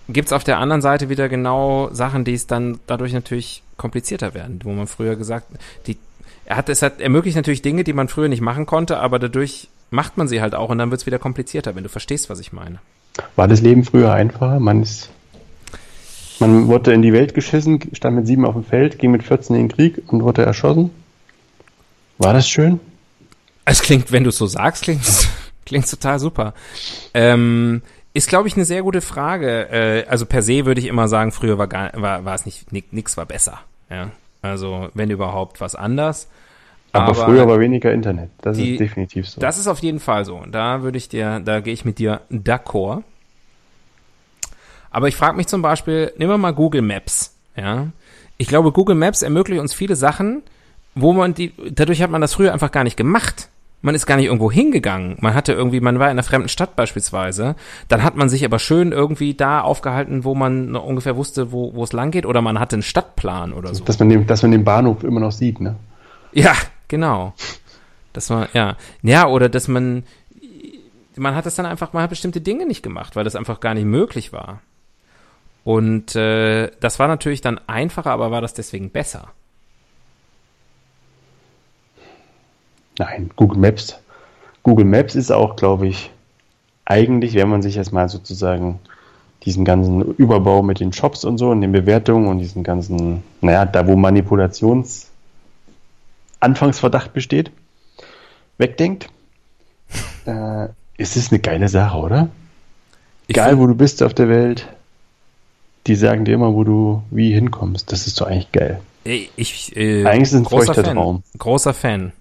gibt's auf der anderen Seite wieder genau Sachen, die es dann dadurch natürlich komplizierter werden, wo man früher gesagt, die, er hat, es hat ermöglicht natürlich Dinge, die man früher nicht machen konnte, aber dadurch macht man sie halt auch und dann wird's wieder komplizierter, wenn du verstehst, was ich meine. War das Leben früher einfacher? Man ist. Man wurde in die Welt geschissen, stand mit sieben auf dem Feld, ging mit 14 in den Krieg und wurde erschossen. War das schön? Es klingt, wenn du es so sagst, klingt klingt total super. Ähm, ist, glaube ich, eine sehr gute Frage. Äh, also per se würde ich immer sagen, früher war, gar, war, war es nicht, ni- nix war besser. Ja, also wenn überhaupt was anders. Aber, früher war weniger Internet. Das die- ist definitiv so. Das ist auf jeden Fall so. Da würde ich dir, da gehe ich mit dir d'accord. Aber ich frage mich zum Beispiel, nehmen wir mal Google Maps. Ja, ich glaube, Google Maps ermöglicht uns viele Sachen, wo man die, dadurch hat man das früher einfach gar nicht gemacht. Man ist gar nicht irgendwo hingegangen. Man hatte irgendwie, man war in einer fremden Stadt beispielsweise. Dann hat man sich aber schön irgendwie da aufgehalten, wo man noch ungefähr wusste, wo, wo es lang geht. Oder man hatte einen Stadtplan oder so. dass, man den, dass man den Bahnhof immer noch sieht, ne? Ja, genau. Das war, ja. Ja, oder dass man, man hat das dann einfach, man hat bestimmte Dinge nicht gemacht, weil das einfach gar nicht möglich war. Und äh, das war natürlich dann einfacher, aber war das deswegen besser? Nein, Google Maps. Google Maps ist auch, glaube ich, eigentlich, wenn man sich jetzt mal sozusagen diesen ganzen Überbau mit den Shops und so und den Bewertungen und diesen ganzen, naja, da wo Manipulations-Anfangsverdacht besteht, wegdenkt, äh, ist es eine geile Sache, oder? Egal, wo du bist auf der Welt, die sagen dir immer, wo du wie hinkommst. Das ist doch eigentlich geil. Ich, äh, Eigentlich ist es ein großer feuchter Fan. Traum. Großer Fan.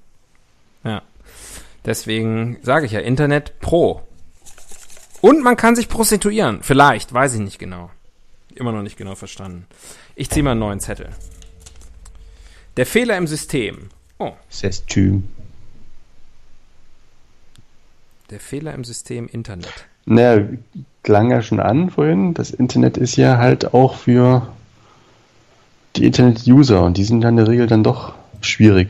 Ja. Deswegen sage ich ja, Internet Pro. Und man kann sich prostituieren. Vielleicht, weiß ich nicht genau. Immer noch nicht genau verstanden. Ich ziehe mal einen neuen Zettel. Der Fehler im System. Oh, Sestüm. der Fehler im System Internet. Naja, klang ja schon an vorhin. Das Internet ist ja halt auch für die Internet-User und die sind dann in der Regel dann doch schwierig.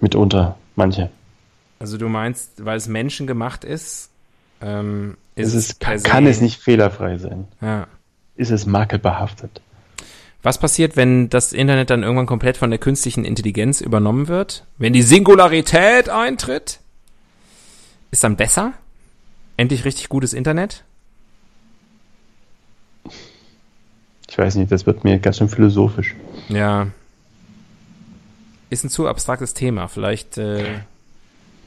Mitunter, manche. Also du meinst, weil es menschengemacht ist, ähm, ist Es ist, kann, kann es nicht fehlerfrei sein. Ja. Ist es makelbehaftet? Was passiert, wenn das Internet dann irgendwann komplett von der künstlichen Intelligenz übernommen wird? Wenn die Singularität eintritt? Ist dann besser? Endlich richtig gutes Internet? Ich weiß nicht, das wird mir ganz schön philosophisch. Ja. Ist ein zu abstraktes Thema. Vielleicht äh,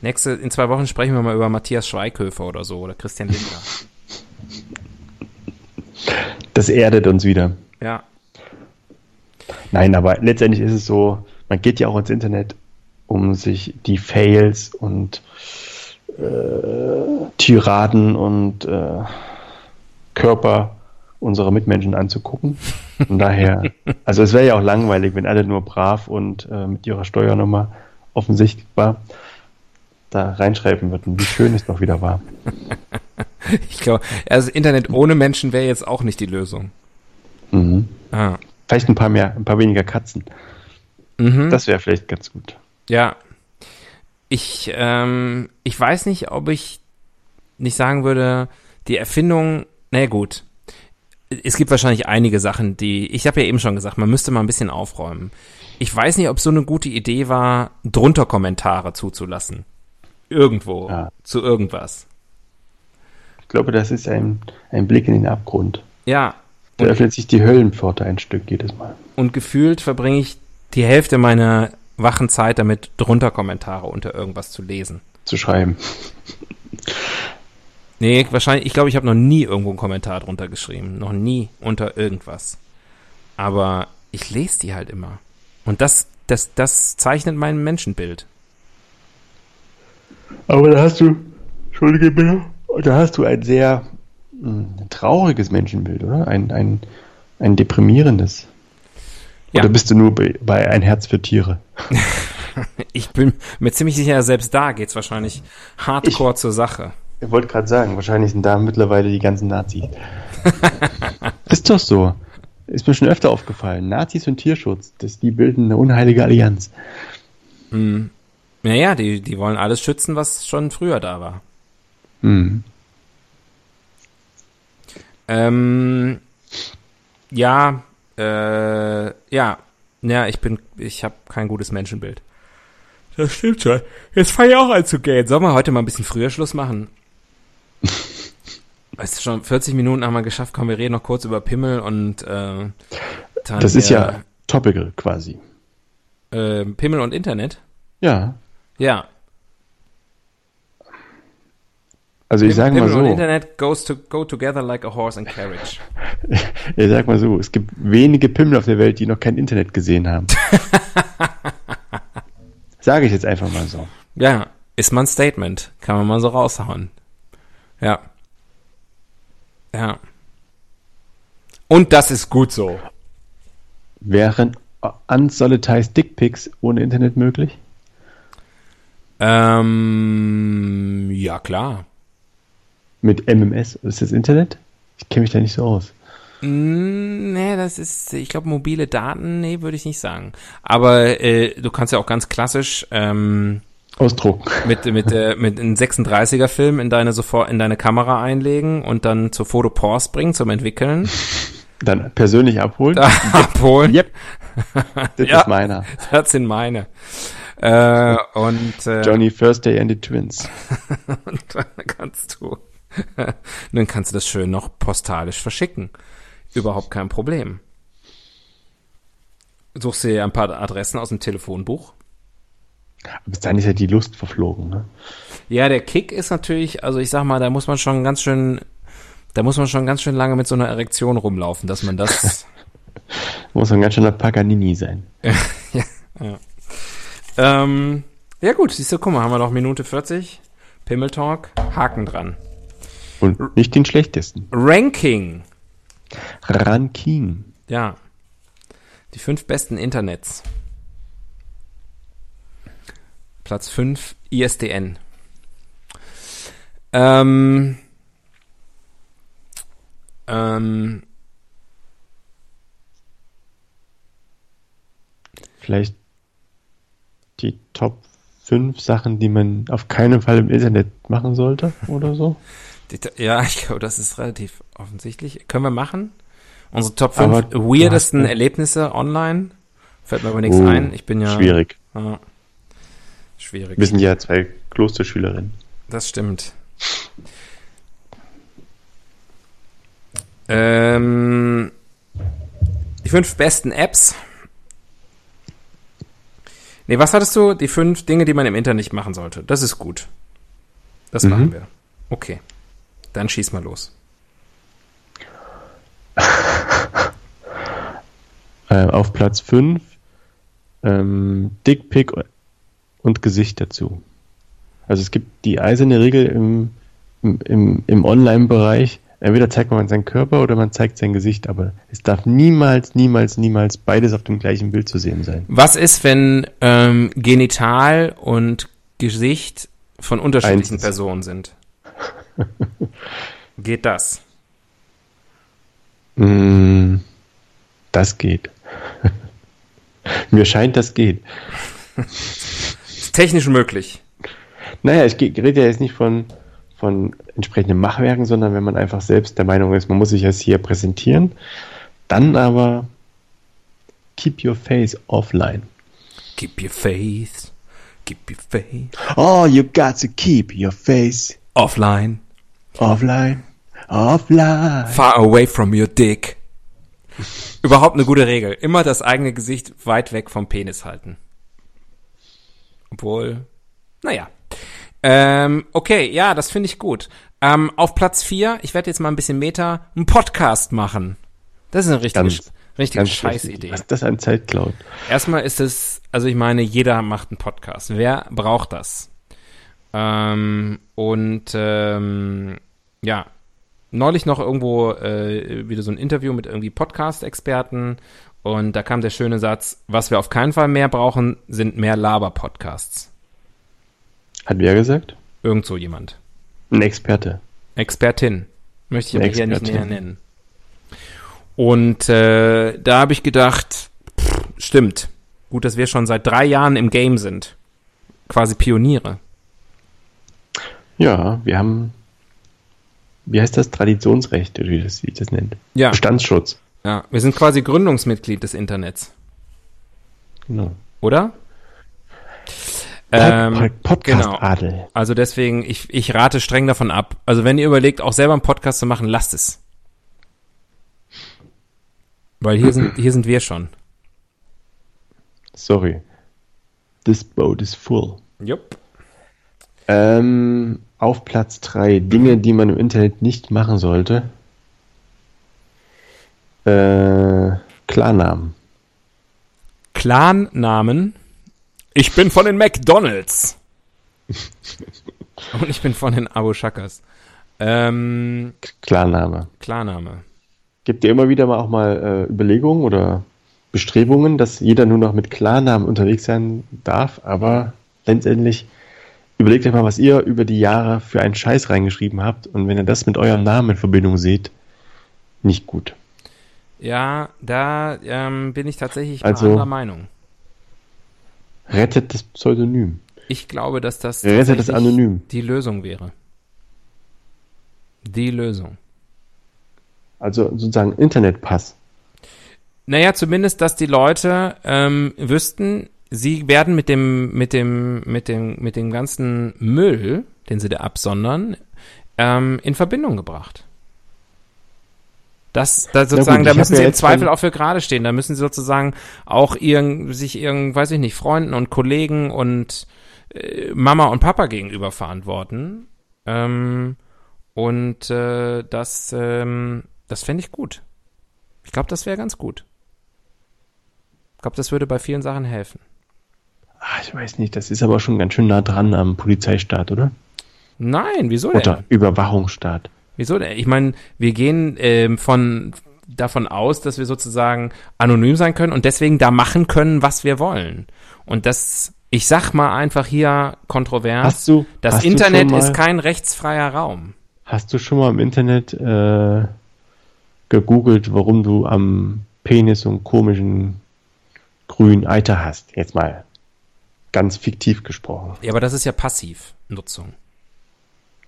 nächste, in zwei Wochen sprechen wir mal über Matthias Schweighöfer oder so oder Christian Lindner. Das erdet uns wieder. Ja. Nein, aber letztendlich ist es so, man geht ja auch ins Internet, um sich die Fails und äh, Tiraden und äh, Körper unserer Mitmenschen anzugucken. Von daher, also es wäre ja auch langweilig, wenn alle nur brav und äh, mit ihrer Steuernummer offensichtbar da reinschreiben würden, wie schön es doch wieder war. Ich glaube, also Internet ohne Menschen wäre jetzt auch nicht die Lösung. Mhm. Ah. Vielleicht ein paar mehr, ein paar weniger Katzen. Mhm. Das wäre vielleicht ganz gut. Ja. Ich, ähm, ich weiß nicht, ob ich nicht sagen würde, die Erfindung, na gut. Es gibt wahrscheinlich einige Sachen, die, ich habe ja eben schon gesagt, man müsste mal ein bisschen aufräumen. Ich weiß nicht, ob so eine gute Idee war, drunter Kommentare zuzulassen. Irgendwo. Ja. Zu irgendwas. Ich glaube, das ist ein, ein Blick in den Abgrund. Ja. Da öffnet sich die Höllenpforte ein Stück jedes Mal. Und gefühlt verbringe ich die Hälfte meiner wachen Zeit damit, drunter Kommentare unter irgendwas zu lesen. Zu schreiben. Nee, wahrscheinlich, ich glaube, ich habe noch nie irgendwo einen Kommentar drunter geschrieben. Noch nie unter irgendwas. Aber ich lese die halt immer. Und das, das, das zeichnet mein Menschenbild. Aber da hast du, Entschuldige bitte, da hast du ein sehr mh, trauriges Menschenbild, oder? Ein, ein, ein deprimierendes. Ja. Oder bist du nur bei, bei ein Herz für Tiere? Ich bin mir ziemlich sicher, selbst da geht's wahrscheinlich hardcore zur Sache. Ich wollte gerade sagen, wahrscheinlich sind da mittlerweile die ganzen Nazis. ist doch so. Ist mir schon öfter aufgefallen. Nazis und Tierschutz, das, die bilden eine unheilige Allianz. Hm. Naja, die, die wollen alles schützen, was schon früher da war. Hm. Ähm, ja, äh, ja, ja, ich bin, ich habe kein gutes Menschenbild. Das stimmt schon. Jetzt fange ich auch an zu gehen. Sollen wir heute mal ein bisschen früher Schluss machen? Weißt du, schon 40 Minuten haben wir geschafft. Komm, wir reden noch kurz über Pimmel und äh, Das ist ja topical quasi. äh, Pimmel und Internet. Ja. Ja. Also ich sage mal Pimmel und so, Internet goes to go together like a horse and carriage. ich sag mal so, es gibt wenige Pimmel auf der Welt, die noch kein Internet gesehen haben. Sage ich jetzt einfach mal so. Ja, ist mal ein Statement. Kann man mal so raushauen. Ja. Ja. Und das ist gut so. Wären unsolitized Dickpics ohne Internet möglich? Ähm, ja, klar. Mit MMS? Ist das Internet? Ich kenne mich da nicht so aus. Mm, Nee, das ist, ich glaube, mobile Daten, nee, würde ich nicht sagen. Aber äh, du kannst ja auch ganz klassisch ähm, Ausdrucken. mit mit äh, mit einem 36er Film in deine sofort in deine Kamera einlegen und dann zur Photopause bringen zum Entwickeln, Dann persönlich abholen. da abholen. Yep. Das Ja. ist meiner. Das sind meine. Äh, und äh, Johnny First Day and the Twins. Und dann kannst du, dann kannst du das schön noch postalisch verschicken. Überhaupt kein Problem. Suchst dir ein paar Adressen aus dem Telefonbuch. Bis dahin ist ja die Lust verflogen. Ne? Ja, der Kick ist natürlich, also ich sag mal, da muss man schon ganz schön, da muss man schon ganz schön lange mit so einer Erektion rumlaufen, dass man das. Muss ein ganz schöner Paganini sein. ähm, ja gut, siehst du, guck mal, haben wir noch Minute 40. Pimmeltalk, Haken dran. Und nicht den schlechtesten. Ranking. Ranking. Ja. Die fünf besten Internets. Platz 5 ISDN. Ähm, ähm, Vielleicht die Top 5 Sachen, die man auf keinen Fall im Internet machen sollte oder so. ja, ich glaube, das ist relativ offensichtlich. Können wir machen? Unsere Top 5 Aber weirdesten ja- Erlebnisse online? Fällt mir aber nichts Oh, ein. Ich bin ja. Schwierig. Ja, schwierig. Wir sind ja zwei Klosterschülerinnen. Das stimmt. Ähm, Die fünf besten Apps. Nee, was hattest du? Die fünf Dinge, die man im Internet nicht machen sollte. Das ist gut. Das Mhm. machen wir. Okay. Dann schieß mal los. Äh, auf Platz 5 ähm, Dickpick und Gesicht dazu. Also es gibt die eiserne Regel im, im, im, Online-Bereich. Entweder zeigt man seinen Körper oder man zeigt sein Gesicht, aber es darf niemals, niemals, niemals beides auf dem gleichen Bild zu sehen sein. Was ist, wenn ähm, Genital und Gesicht von unterschiedlichen Eins. Personen sind? Geht das? Mm, das geht. Mir scheint, das geht. Technisch möglich. Naja, ich rede ja jetzt nicht von, von entsprechenden Machwerken, sondern wenn man einfach selbst der Meinung ist, man muss sich jetzt hier präsentieren, dann aber keep your face offline. Keep your faith. Keep your faith. Oh, you got to keep your face Offline. offline. Offline. Far away from your dick. Überhaupt eine gute Regel. Immer das eigene Gesicht weit weg vom Penis halten. Obwohl, naja. Ähm, okay, ja, das finde ich gut. Ähm, auf Platz 4, ich werde jetzt mal ein bisschen Meta, einen Podcast machen. Das ist eine richtige, Ganz- richtige Ganz Scheißidee. Was das an Zeit klaut. Erstmal ist es, also ich meine, jeder macht einen Podcast. Wer braucht das? Ähm, und ähm, ja, neulich noch irgendwo äh, wieder so ein Interview mit irgendwie Podcast-Experten und da kam der schöne Satz, was wir auf keinen Fall mehr brauchen, sind mehr Laber-Podcasts. Hat wer gesagt? Irgend so jemand. Ein Experte. Expertin. Möchte ich aber hier nicht näher nennen. Und äh, da habe ich gedacht, pff, stimmt. Gut, dass wir schon seit drei Jahren im Game sind. Quasi Pioniere. Ja, wir haben, wie heißt das? Traditionsrecht, oder wie das, wie das nennt. Ja, Bestandsschutz. Ja, wir sind quasi Gründungsmitglied des Internets, Genau. oder? Ähm, Pod Podcast genau. Adel. Also deswegen, ich, ich rate streng davon ab. Also wenn ihr überlegt, auch selber einen Podcast zu machen, lasst es. Weil hier sind, hier sind wir schon. Sorry. This boat is full. Jupp. Ähm, auf Platz 3. Dinge, die man im Internet nicht machen sollte. Äh, Klarnamen. Clan-Namen. Ich bin von den McDonalds. Und ich bin von den Abu Shakas. Ähm, Klarname. Klarname. Gibt ihr immer wieder mal auch mal äh, Überlegungen oder Bestrebungen, dass jeder nur noch mit Klarnamen unterwegs sein darf, aber letztendlich überlegt euch mal, was ihr über die Jahre für einen Scheiß reingeschrieben habt und wenn ihr das mit eurem Namen in Verbindung seht, nicht gut. Ja, da ähm, bin ich tatsächlich Also- anderer Meinung. Rettet das Pseudonym. Ich glaube, dass das Rettet das anonym. die Lösung wäre. Die Lösung. Also sozusagen Internetpass. Naja, zumindest, dass die Leute ähm, wüssten, sie werden mit dem, mit dem, mit dem, mit dem ganzen Müll, den sie da absondern, ähm, in Verbindung gebracht. Das, da sozusagen, gut, da müssen sie im Zweifel auch für gerade stehen. Da müssen sie sozusagen auch irgend, sich irgend, weiß ich nicht, Freunden und Kollegen und äh, Mama und Papa gegenüber verantworten. Ähm, und äh, das, ähm, das fände ich gut. Ich glaube, das wäre ganz gut. Ich glaube, das würde bei vielen Sachen helfen. Ah, ich weiß nicht, das ist aber schon ganz schön nah dran am Polizeistaat, oder? Nein, wieso denn? Oder Überwachungsstaat. Wieso denn? Ich meine, wir gehen ähm, von davon aus, dass wir sozusagen anonym sein können und deswegen da machen können, was wir wollen. Und das, ich sag mal einfach hier kontrovers, Hast du- das hast du Internet schon mal- ist kein rechtsfreier Raum. Hast du schon mal im Internet äh, gegoogelt, warum du am Penis so einen komischen grünen Eiter hast? Jetzt mal ganz fiktiv gesprochen. Ja, aber das ist ja Passivnutzung.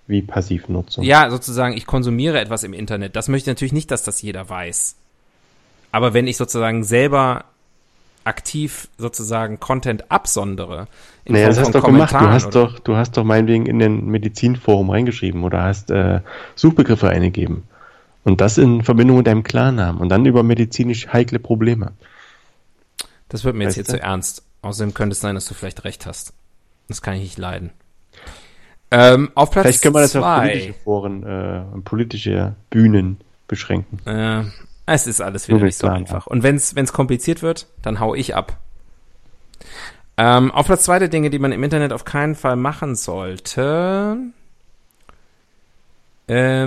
Wie Passivnutzung. Ja, sozusagen, ich konsumiere etwas im Internet. Das möchte ich natürlich nicht, dass das jeder weiß. Aber wenn ich sozusagen selber aktiv sozusagen Content absondere, in Naja, das Form hast von du doch gemacht. Du hast oder- doch, du hast doch meinetwegen in den Medizinforum reingeschrieben oder hast äh, Suchbegriffe eingegeben. Und das in Verbindung mit deinem Klarnamen und dann über medizinisch heikle Probleme. Das wird mir jetzt Weißt hier du? zu ernst. Außerdem könnte es sein, dass du vielleicht recht hast. Das kann ich nicht leiden. Ähm, auf Platz Vielleicht können wir das auf zwei. politische Foren, äh, politische Bühnen beschränken. Äh, es ist alles wieder Nur nicht so klar, einfach. Und wenn es kompliziert wird, dann hau ich ab. Ähm, auf Platz zwei der Dinge, die man im Internet auf keinen Fall machen sollte. Ähm,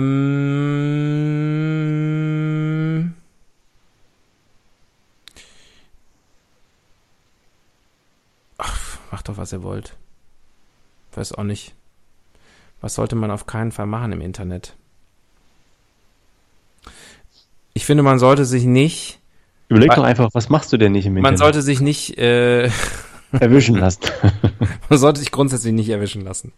ach, macht doch, was ihr wollt. Weiß auch nicht. Was sollte man auf keinen Fall machen im Internet? Ich finde, man sollte sich nicht, Überleg doch einfach, was machst du denn nicht im man Internet? sollte sich nicht, äh, erwischen lassen. man sollte sich grundsätzlich nicht erwischen lassen.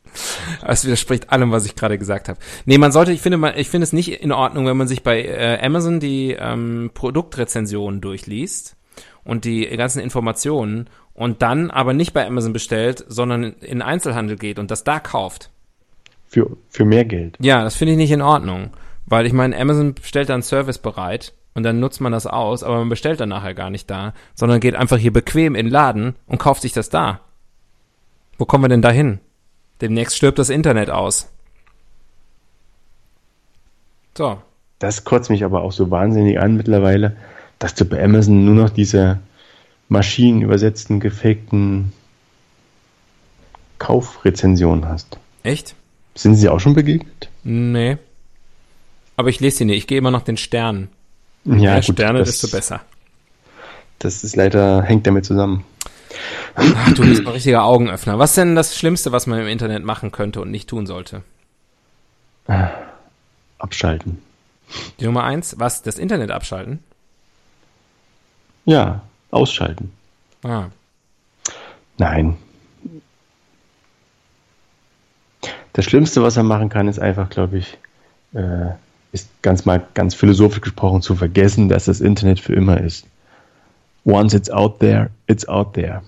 Das widerspricht allem, was ich gerade gesagt habe. Nee, man sollte, ich finde, man, ich finde es nicht in Ordnung, wenn man sich bei äh, Amazon die ähm, Produktrezensionen durchliest und die ganzen Informationen und dann aber nicht bei Amazon bestellt, sondern in Einzelhandel geht und das da kauft. Für, für mehr Geld. Ja, das finde ich nicht in Ordnung. Weil ich meine, Amazon stellt da einen Service bereit und dann nutzt man das aus, aber man bestellt dann nachher gar nicht da, sondern geht einfach hier bequem in den Laden und kauft sich das da. Wo kommen wir denn da hin? Demnächst stirbt das Internet aus. So. Das kotzt mich aber auch so wahnsinnig an mittlerweile, dass du bei Amazon nur noch diese maschinenübersetzten, gefakten Kaufrezensionen hast. Echt? Sind Sie auch schon begegnet? Nee. Aber ich lese sie nicht. Ich gehe immer nach den Sternen. Ja, Mehr Sterne, das, desto besser. Das ist leider, hängt damit zusammen. Ach, du bist ein richtiger Augenöffner. Was ist denn das Schlimmste, was man im Internet machen könnte und nicht tun sollte? Abschalten. Die Nummer eins, was? Das Internet abschalten? Ja, ausschalten. Ah. Nein. Das Schlimmste, was er machen kann, ist einfach, glaube ich, äh, ist ganz mal ganz philosophisch gesprochen zu vergessen, dass das Internet für immer ist. Once it's out there, it's out there.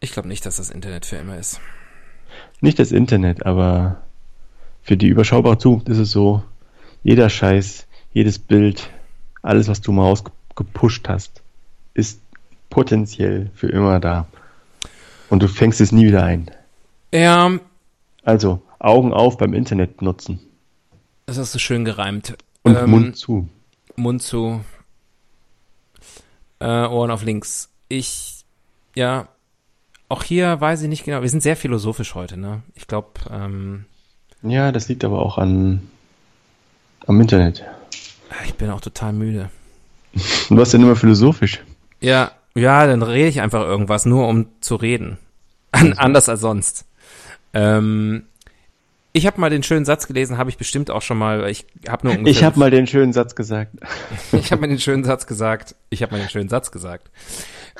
Ich glaube nicht, dass das Internet für immer ist. Nicht das Internet, aber für die überschaubare Zukunft ist es so, jeder Scheiß, jedes Bild, alles, was du mal rausgepusht hast, ist potenziell für immer da. Und du fängst es nie wieder ein. Ja, Also Augen auf beim Internet nutzen das hast du schön gereimt. und Ähm, Mund zu. Mund zu, äh, Ohren auf links. Ich, ja, auch hier weiß ich nicht genau. Wir sind sehr philosophisch heute, ne? Ich glaube, ähm, Ja, das liegt aber auch an am Internet. ich bin auch total müde. Du warst ja mal philosophisch. Ja, ja, dann rede ich einfach irgendwas, nur um zu reden. An, anders als sonst. Ähm, ich habe mal den schönen Satz gelesen, habe ich bestimmt auch schon mal. Ich habe nur ungefähr Ich habe mal den schönen Satz gesagt. Ich habe mir den schönen Satz gesagt. Ich habe mir den schönen Satz gesagt.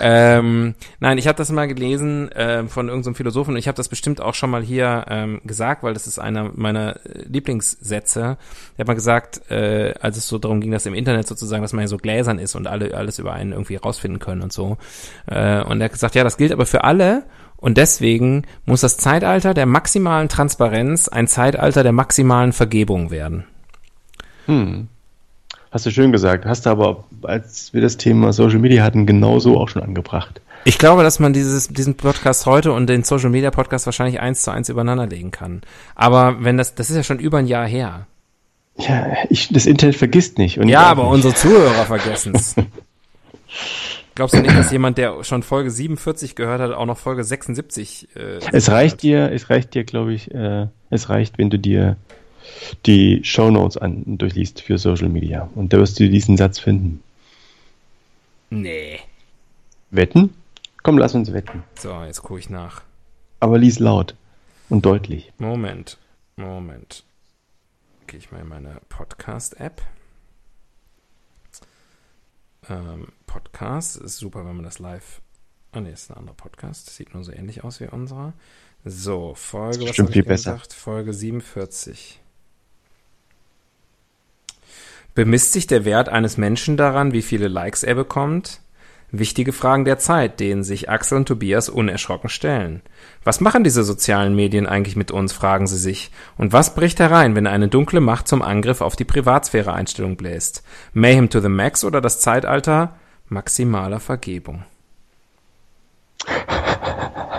Ähm, nein, ich habe das mal gelesen äh, von irgendeinem Philosophen und ich habe das bestimmt auch schon mal hier ähm, gesagt, weil das ist einer meiner äh, Lieblingssätze. Der hat mal gesagt, äh, als es so darum ging, dass im Internet sozusagen, dass man ja so gläsern ist und alle alles über einen irgendwie rausfinden können und so. Äh, und er hat gesagt, ja, das gilt aber für alle und deswegen muss das Zeitalter der maximalen Transparenz ein Zeitalter der maximalen Vergebung werden. Hm. Hast du schön gesagt. Hast du aber, als wir das Thema Social Media hatten, genauso auch schon angebracht. Ich glaube, dass man dieses, diesen Podcast heute und den Social Media Podcast wahrscheinlich eins zu eins übereinander legen kann. Aber wenn das, das ist ja schon über ein Jahr her. Ja, ich, das Internet vergisst nicht. Ja, aber nicht. unsere Zuhörer vergessen es. Glaubst du nicht, dass jemand, der schon Folge 47 gehört hat, auch noch Folge 76? Äh, Es reicht dir, es reicht dir, glaube ich, äh, es reicht, wenn du dir die Shownotes an durchliest für Social Media. Und da wirst du diesen Satz finden. Nee. Wetten? Komm, lass uns wetten. So, jetzt gucke ich nach. Aber lies laut und deutlich. Moment. Moment. Gehe ich mal in meine Podcast-App. Ähm, Podcast ist super, wenn man das live. Ah, ne, ist ein anderer Podcast. Sieht nur so ähnlich aus wie unserer. So, Folge, was Bestimmt hab viel ich besser. gesagt? Folge 47. Bemisst sich der Wert eines Menschen daran, wie viele Likes er bekommt? Wichtige Fragen der Zeit, denen sich Axel und Tobias unerschrocken stellen. Was machen diese sozialen Medien eigentlich mit uns, fragen sie sich. Und was bricht herein, wenn eine dunkle Macht zum Angriff auf die Privatsphäre-Einstellung bläst? Mayhem to the Max oder das Zeitalter maximaler Vergebung?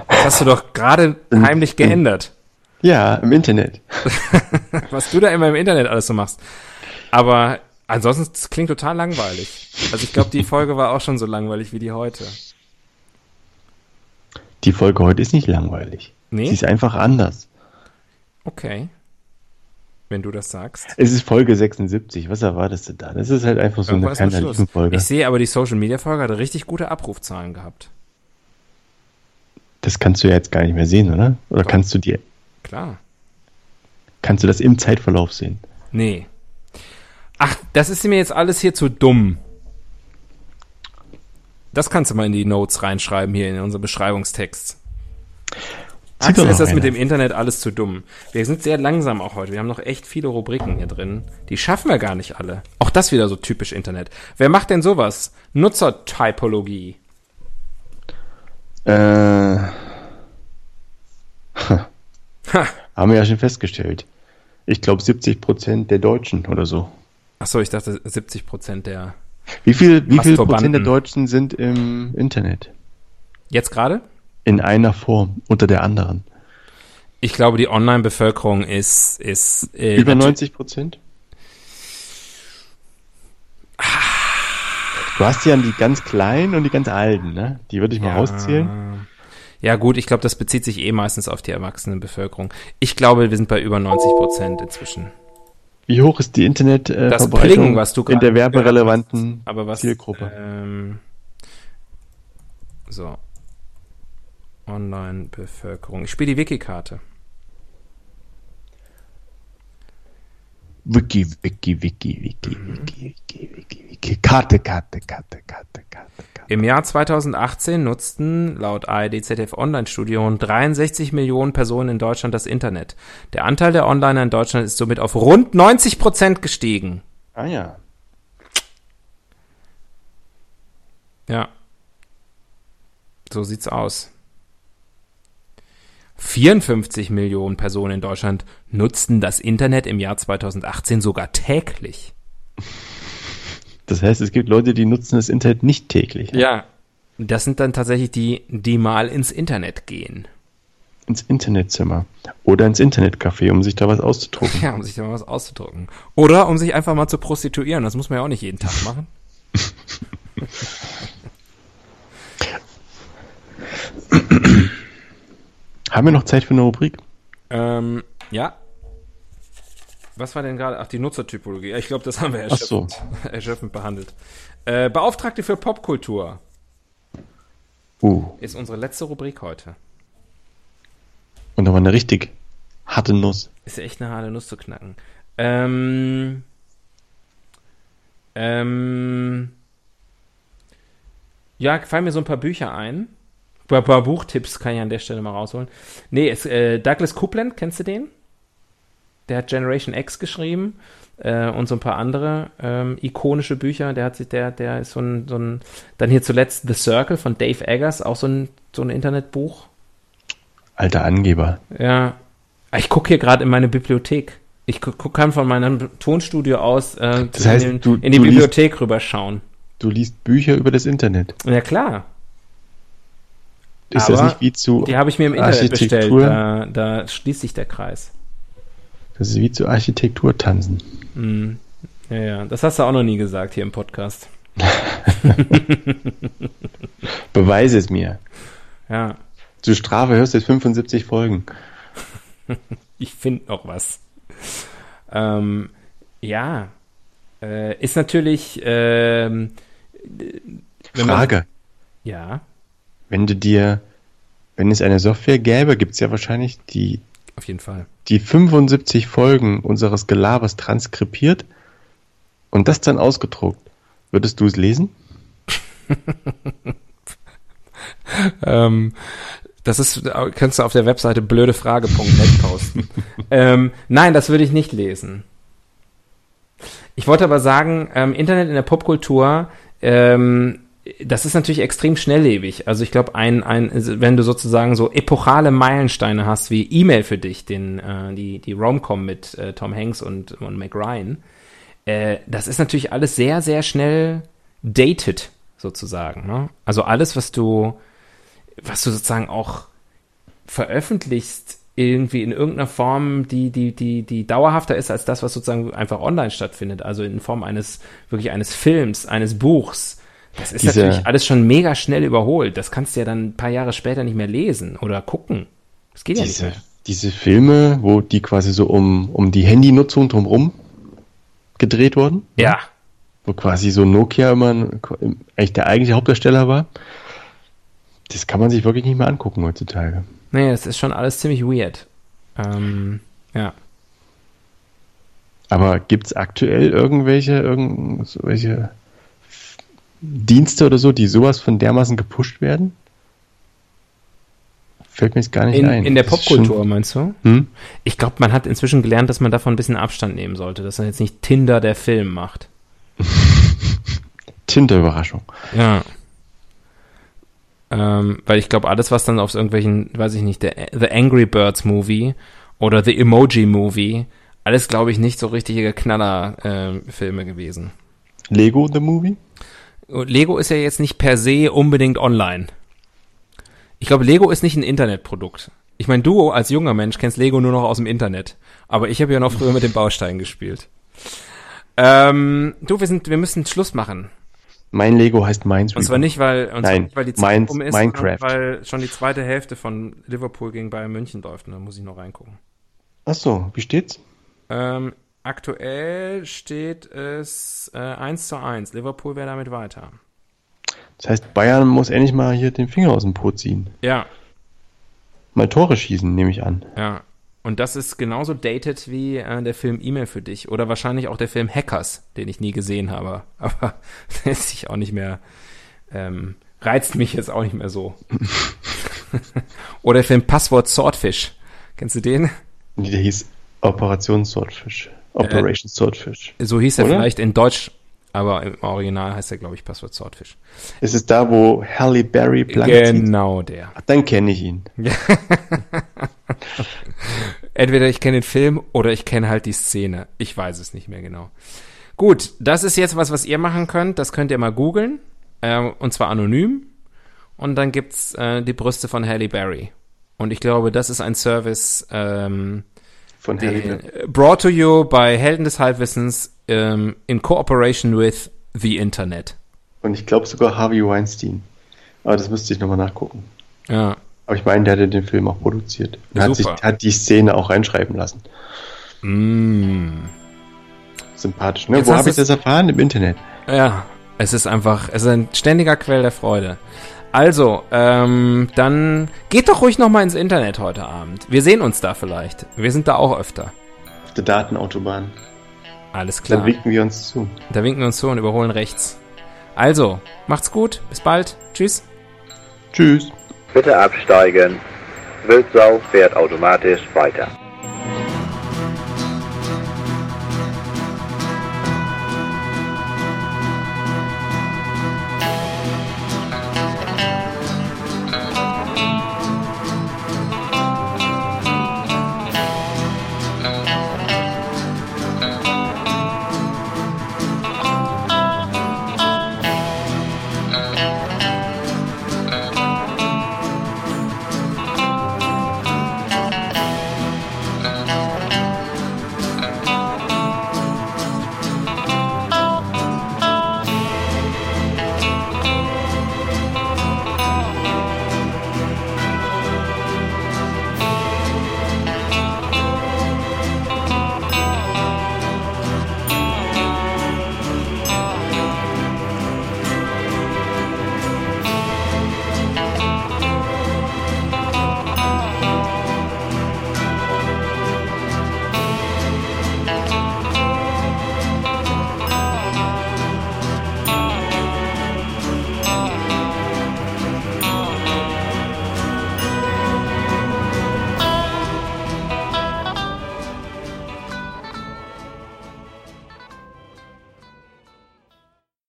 Das hast du doch gerade heimlich geändert. Ja, im Internet. was du da immer im Internet alles so machst. Aber ansonsten das klingt total langweilig. Also ich glaube, die Folge war auch schon so langweilig wie die heute. Die Folge heute ist nicht langweilig. Nee? Sie ist einfach anders. Okay. Wenn du das sagst. Es ist Folge 76. Was erwartest du da? Das ist halt einfach so Irgendwas eine kleine. Folge. Ich sehe aber, die Social Media Folge hatte richtig gute Abrufzahlen gehabt. Das kannst du ja jetzt gar nicht mehr sehen, oder? Oder Doch. kannst du dir, Klar. kannst du das im Zeitverlauf sehen? Nee. Ach, das ist mir jetzt alles hier zu dumm. Das kannst du mal in die Notes reinschreiben hier in unseren Beschreibungstext. Axel ist das mit dem Internet alles zu dumm. Wir sind sehr langsam auch heute. Wir haben noch echt viele Rubriken hier drin. Die schaffen wir gar nicht alle. Auch das wieder so typisch Internet. Wer macht denn sowas? Nutzertypologie. Äh. Haben wir ja schon festgestellt. Ich glaube 70 Prozent der Deutschen oder so. Achso, ich dachte 70 Prozent der. Wie viel, wie viel. Prozent der Deutschen sind im Internet? Jetzt gerade? In einer Form unter der anderen. Ich glaube, die Online-Bevölkerung ist, ist äh, Über natu- 90 Prozent? Du hast ja die ganz kleinen und die ganz alten, ne? Die würde ich mal Ja. rauszählen. Ja gut, ich glaube, das bezieht sich eh meistens auf die erwachsene Bevölkerung. Ich glaube, wir sind bei über 90 Prozent inzwischen. Wie hoch ist die Internet äh, in der werberelevanten was? Zielgruppe? Ähm, so. Online-Bevölkerung. Ich spiele die Wiki-Karte. Wiki, Wiki, Wiki, Wiki, Wiki, Wiki, Wiki, Wiki. Karte, Karte, Karte, Karte, Karte, Karte. Im Jahr 2018 nutzten laut ARD ZDF Online-Studio rund 63 Millionen Personen in Deutschland das Internet. Der Anteil der Onliner in Deutschland ist somit auf rund 90 Prozent gestiegen. Ah ja. Ja. So sieht's aus. 54 Millionen Personen in Deutschland nutzten das Internet im Jahr 2018 sogar täglich. Das heißt, es gibt Leute, die nutzen das Internet nicht täglich. Ja. Das sind dann tatsächlich die, die mal ins Internet gehen. Ins Internetzimmer. Oder ins Internetcafé, um sich da was auszudrucken. Ja, um sich da mal was auszudrucken. Oder um sich einfach mal zu prostituieren. Das muss man ja auch nicht jeden Tag machen. Haben wir noch Zeit für eine Rubrik? Ähm, ja. Was war denn gerade? Ach, die Nutzertypologie. Ich glaube, das haben wir Ach so. erschöpfend, erschöpfend behandelt. Äh, Beauftragte für Popkultur Uh, ist unsere letzte Rubrik heute. und nochmal eine richtig harte Nuss. Ist ja echt eine harte Nuss zu knacken. Ähm, ähm, ja, fallen mir so ein paar Bücher ein. Ein paar Buchtipps kann ich an der Stelle mal rausholen. Nee, es, äh, Douglas Coupland, kennst du den? Der hat Generation X geschrieben äh, und so ein paar andere ähm, ikonische Bücher. Der hat sich, der, der ist so ein, so ein, dann hier zuletzt The Circle von Dave Eggers, auch so ein, so ein Internetbuch. Alter Angeber. Ja. Ich gucke hier gerade in meine Bibliothek. Ich gu guck, kann von meinem Tonstudio aus äh, Das heißt, in, den, du- in die du liest- Bibliothek rüberschauen. Du liest Bücher über das Internet. Ja klar, Ist Aber das nicht wie zu die habe ich mir im Internet bestellt. Da, da schließt sich der Kreis. Das ist wie zu Architektur tanzen. Hm. Ja, ja, das hast du auch noch nie gesagt hier im Podcast. Beweise es mir. Ja, Zur Strafe hörst du jetzt 75 Folgen. ich finde noch was. Ähm, ja, äh, ist natürlich. Ähm, wenn man- Frage. Ja, Wenn du dir, wenn es eine Software gäbe, gibt es ja wahrscheinlich die, auf jeden Fall. die 75 Folgen unseres Gelabers transkribiert und das dann ausgedruckt. Würdest du es lesen? Ähm, das ist, kannst du auf der Webseite blödefrage.net posten. ähm, nein, das würde ich nicht lesen. Ich wollte aber sagen, ähm, Internet in der Popkultur ähm, das ist natürlich extrem schnelllebig. Also ich glaube, ein, ein, wenn du sozusagen so epochale Meilensteine hast wie E-Mail für dich, den, äh, die, die Romcom mit äh, Tom Hanks und, und Mac Ryan, äh, das ist natürlich alles sehr, sehr schnell dated, sozusagen. Ne? Also alles, was du, was du sozusagen auch veröffentlichst, irgendwie in irgendeiner Form, die, die, die, die dauerhafter ist als das, was sozusagen einfach online stattfindet. Also in Form eines, wirklich eines Films, eines Buchs, das ist Diese- natürlich alles schon mega schnell überholt. Das kannst du ja dann ein paar Jahre später nicht mehr lesen oder gucken. Das geht ja nicht Diese, mehr. diese Filme, wo die quasi so um, um die Handynutzung drumherum gedreht wurden, Ja. wo quasi so Nokia immer eigentlich der eigentliche Hauptdarsteller war, das kann man sich wirklich nicht mehr angucken heutzutage. Nee, das ist schon alles ziemlich weird. Ähm, ja. Aber gibt es aktuell irgendwelche, irgendwelche Dienste oder so, die sowas von dermaßen gepusht werden? Fällt mir jetzt gar nicht In, ein. in der Popkultur, meinst du? Hm? Ich glaube, man hat inzwischen gelernt, dass man davon ein bisschen Abstand nehmen sollte, dass man jetzt nicht Tinder der Film macht. Tinder-Überraschung. Ja. Ähm, weil ich glaube, alles, was dann auf irgendwelchen, weiß ich nicht, der The Angry Birds Movie oder The Emoji Movie, alles, glaube ich, nicht so richtige Knaller-Filme gewesen. Lego the Movie? Lego ist ja jetzt nicht per se unbedingt online. Ich glaube, Lego ist nicht ein Internetprodukt. Ich meine, du als junger Mensch kennst Lego nur noch aus dem Internet. Aber ich habe ja noch früher mit den Bausteinen gespielt. Ähm, du, wir sind, wir müssen Schluss machen. Mein Lego heißt Minesweeper. Und zwar nicht, weil, und Nein, nicht, weil die Mines- um ist, Minecraft. weil schon die zweite Hälfte von Liverpool gegen Bayern München läuft. Und da muss ich noch reingucken. Ach so, wie steht's? Ähm, aktuell steht es äh, 1 zu 1. Liverpool wäre damit weiter. Das heißt, Bayern muss endlich mal hier den Finger aus dem Po ziehen. Ja, Mal Tore schießen, nehme ich an. ja. Und das ist genauso dated wie äh, der Film E-Mail für dich. Oder wahrscheinlich auch der Film Hackers, den ich nie gesehen habe. Aber der ist sich auch nicht mehr, ähm, reizt mich jetzt auch nicht mehr so. Oder der Film Passwort Swordfish. Kennst du den? Der hieß Operation Swordfish. Operation Swordfish. So hieß er Oder? vielleicht in Deutsch, aber im Original heißt er, glaube ich, Passwort Swordfish. Ist es da, wo Halle Berry blank zieht? Genau der. Ach, Dann kenne ich ihn. Entweder ich kenne den Film oder ich kenne halt die Szene. Ich weiß es nicht mehr genau. Gut, das ist jetzt was, was ihr machen könnt. Das könnt ihr mal googeln. Ähm, und zwar anonym. Und dann gibt's äh, die Brüste von Halle Berry. Und ich glaube, das ist ein Service, ähm, Von Berry. brought to you by Helden des Halbwissens ähm, in cooperation with the Internet. Und ich glaube sogar Harvey Weinstein. Aber das müsste ich nochmal nachgucken. Ja. Aber ich meine, der hatte den Film auch produziert. Und hat, sich, hat die Szene auch reinschreiben lassen. Mm. Sympathisch, ne? Jetzt Wo habe ich das erfahren? Im Internet. Ja, es ist einfach, es ist ein ständiger Quell der Freude. Also, ähm, dann geht doch ruhig noch mal ins Internet heute Abend. Wir sehen uns da vielleicht. Wir sind da auch öfter. Auf der Datenautobahn. Alles Dann klar. winken wir uns zu. Da winken wir uns zu und überholen rechts. Also, macht's gut. Bis bald. Tschüss. Tschüss. Bitte absteigen. Wildsau fährt automatisch weiter.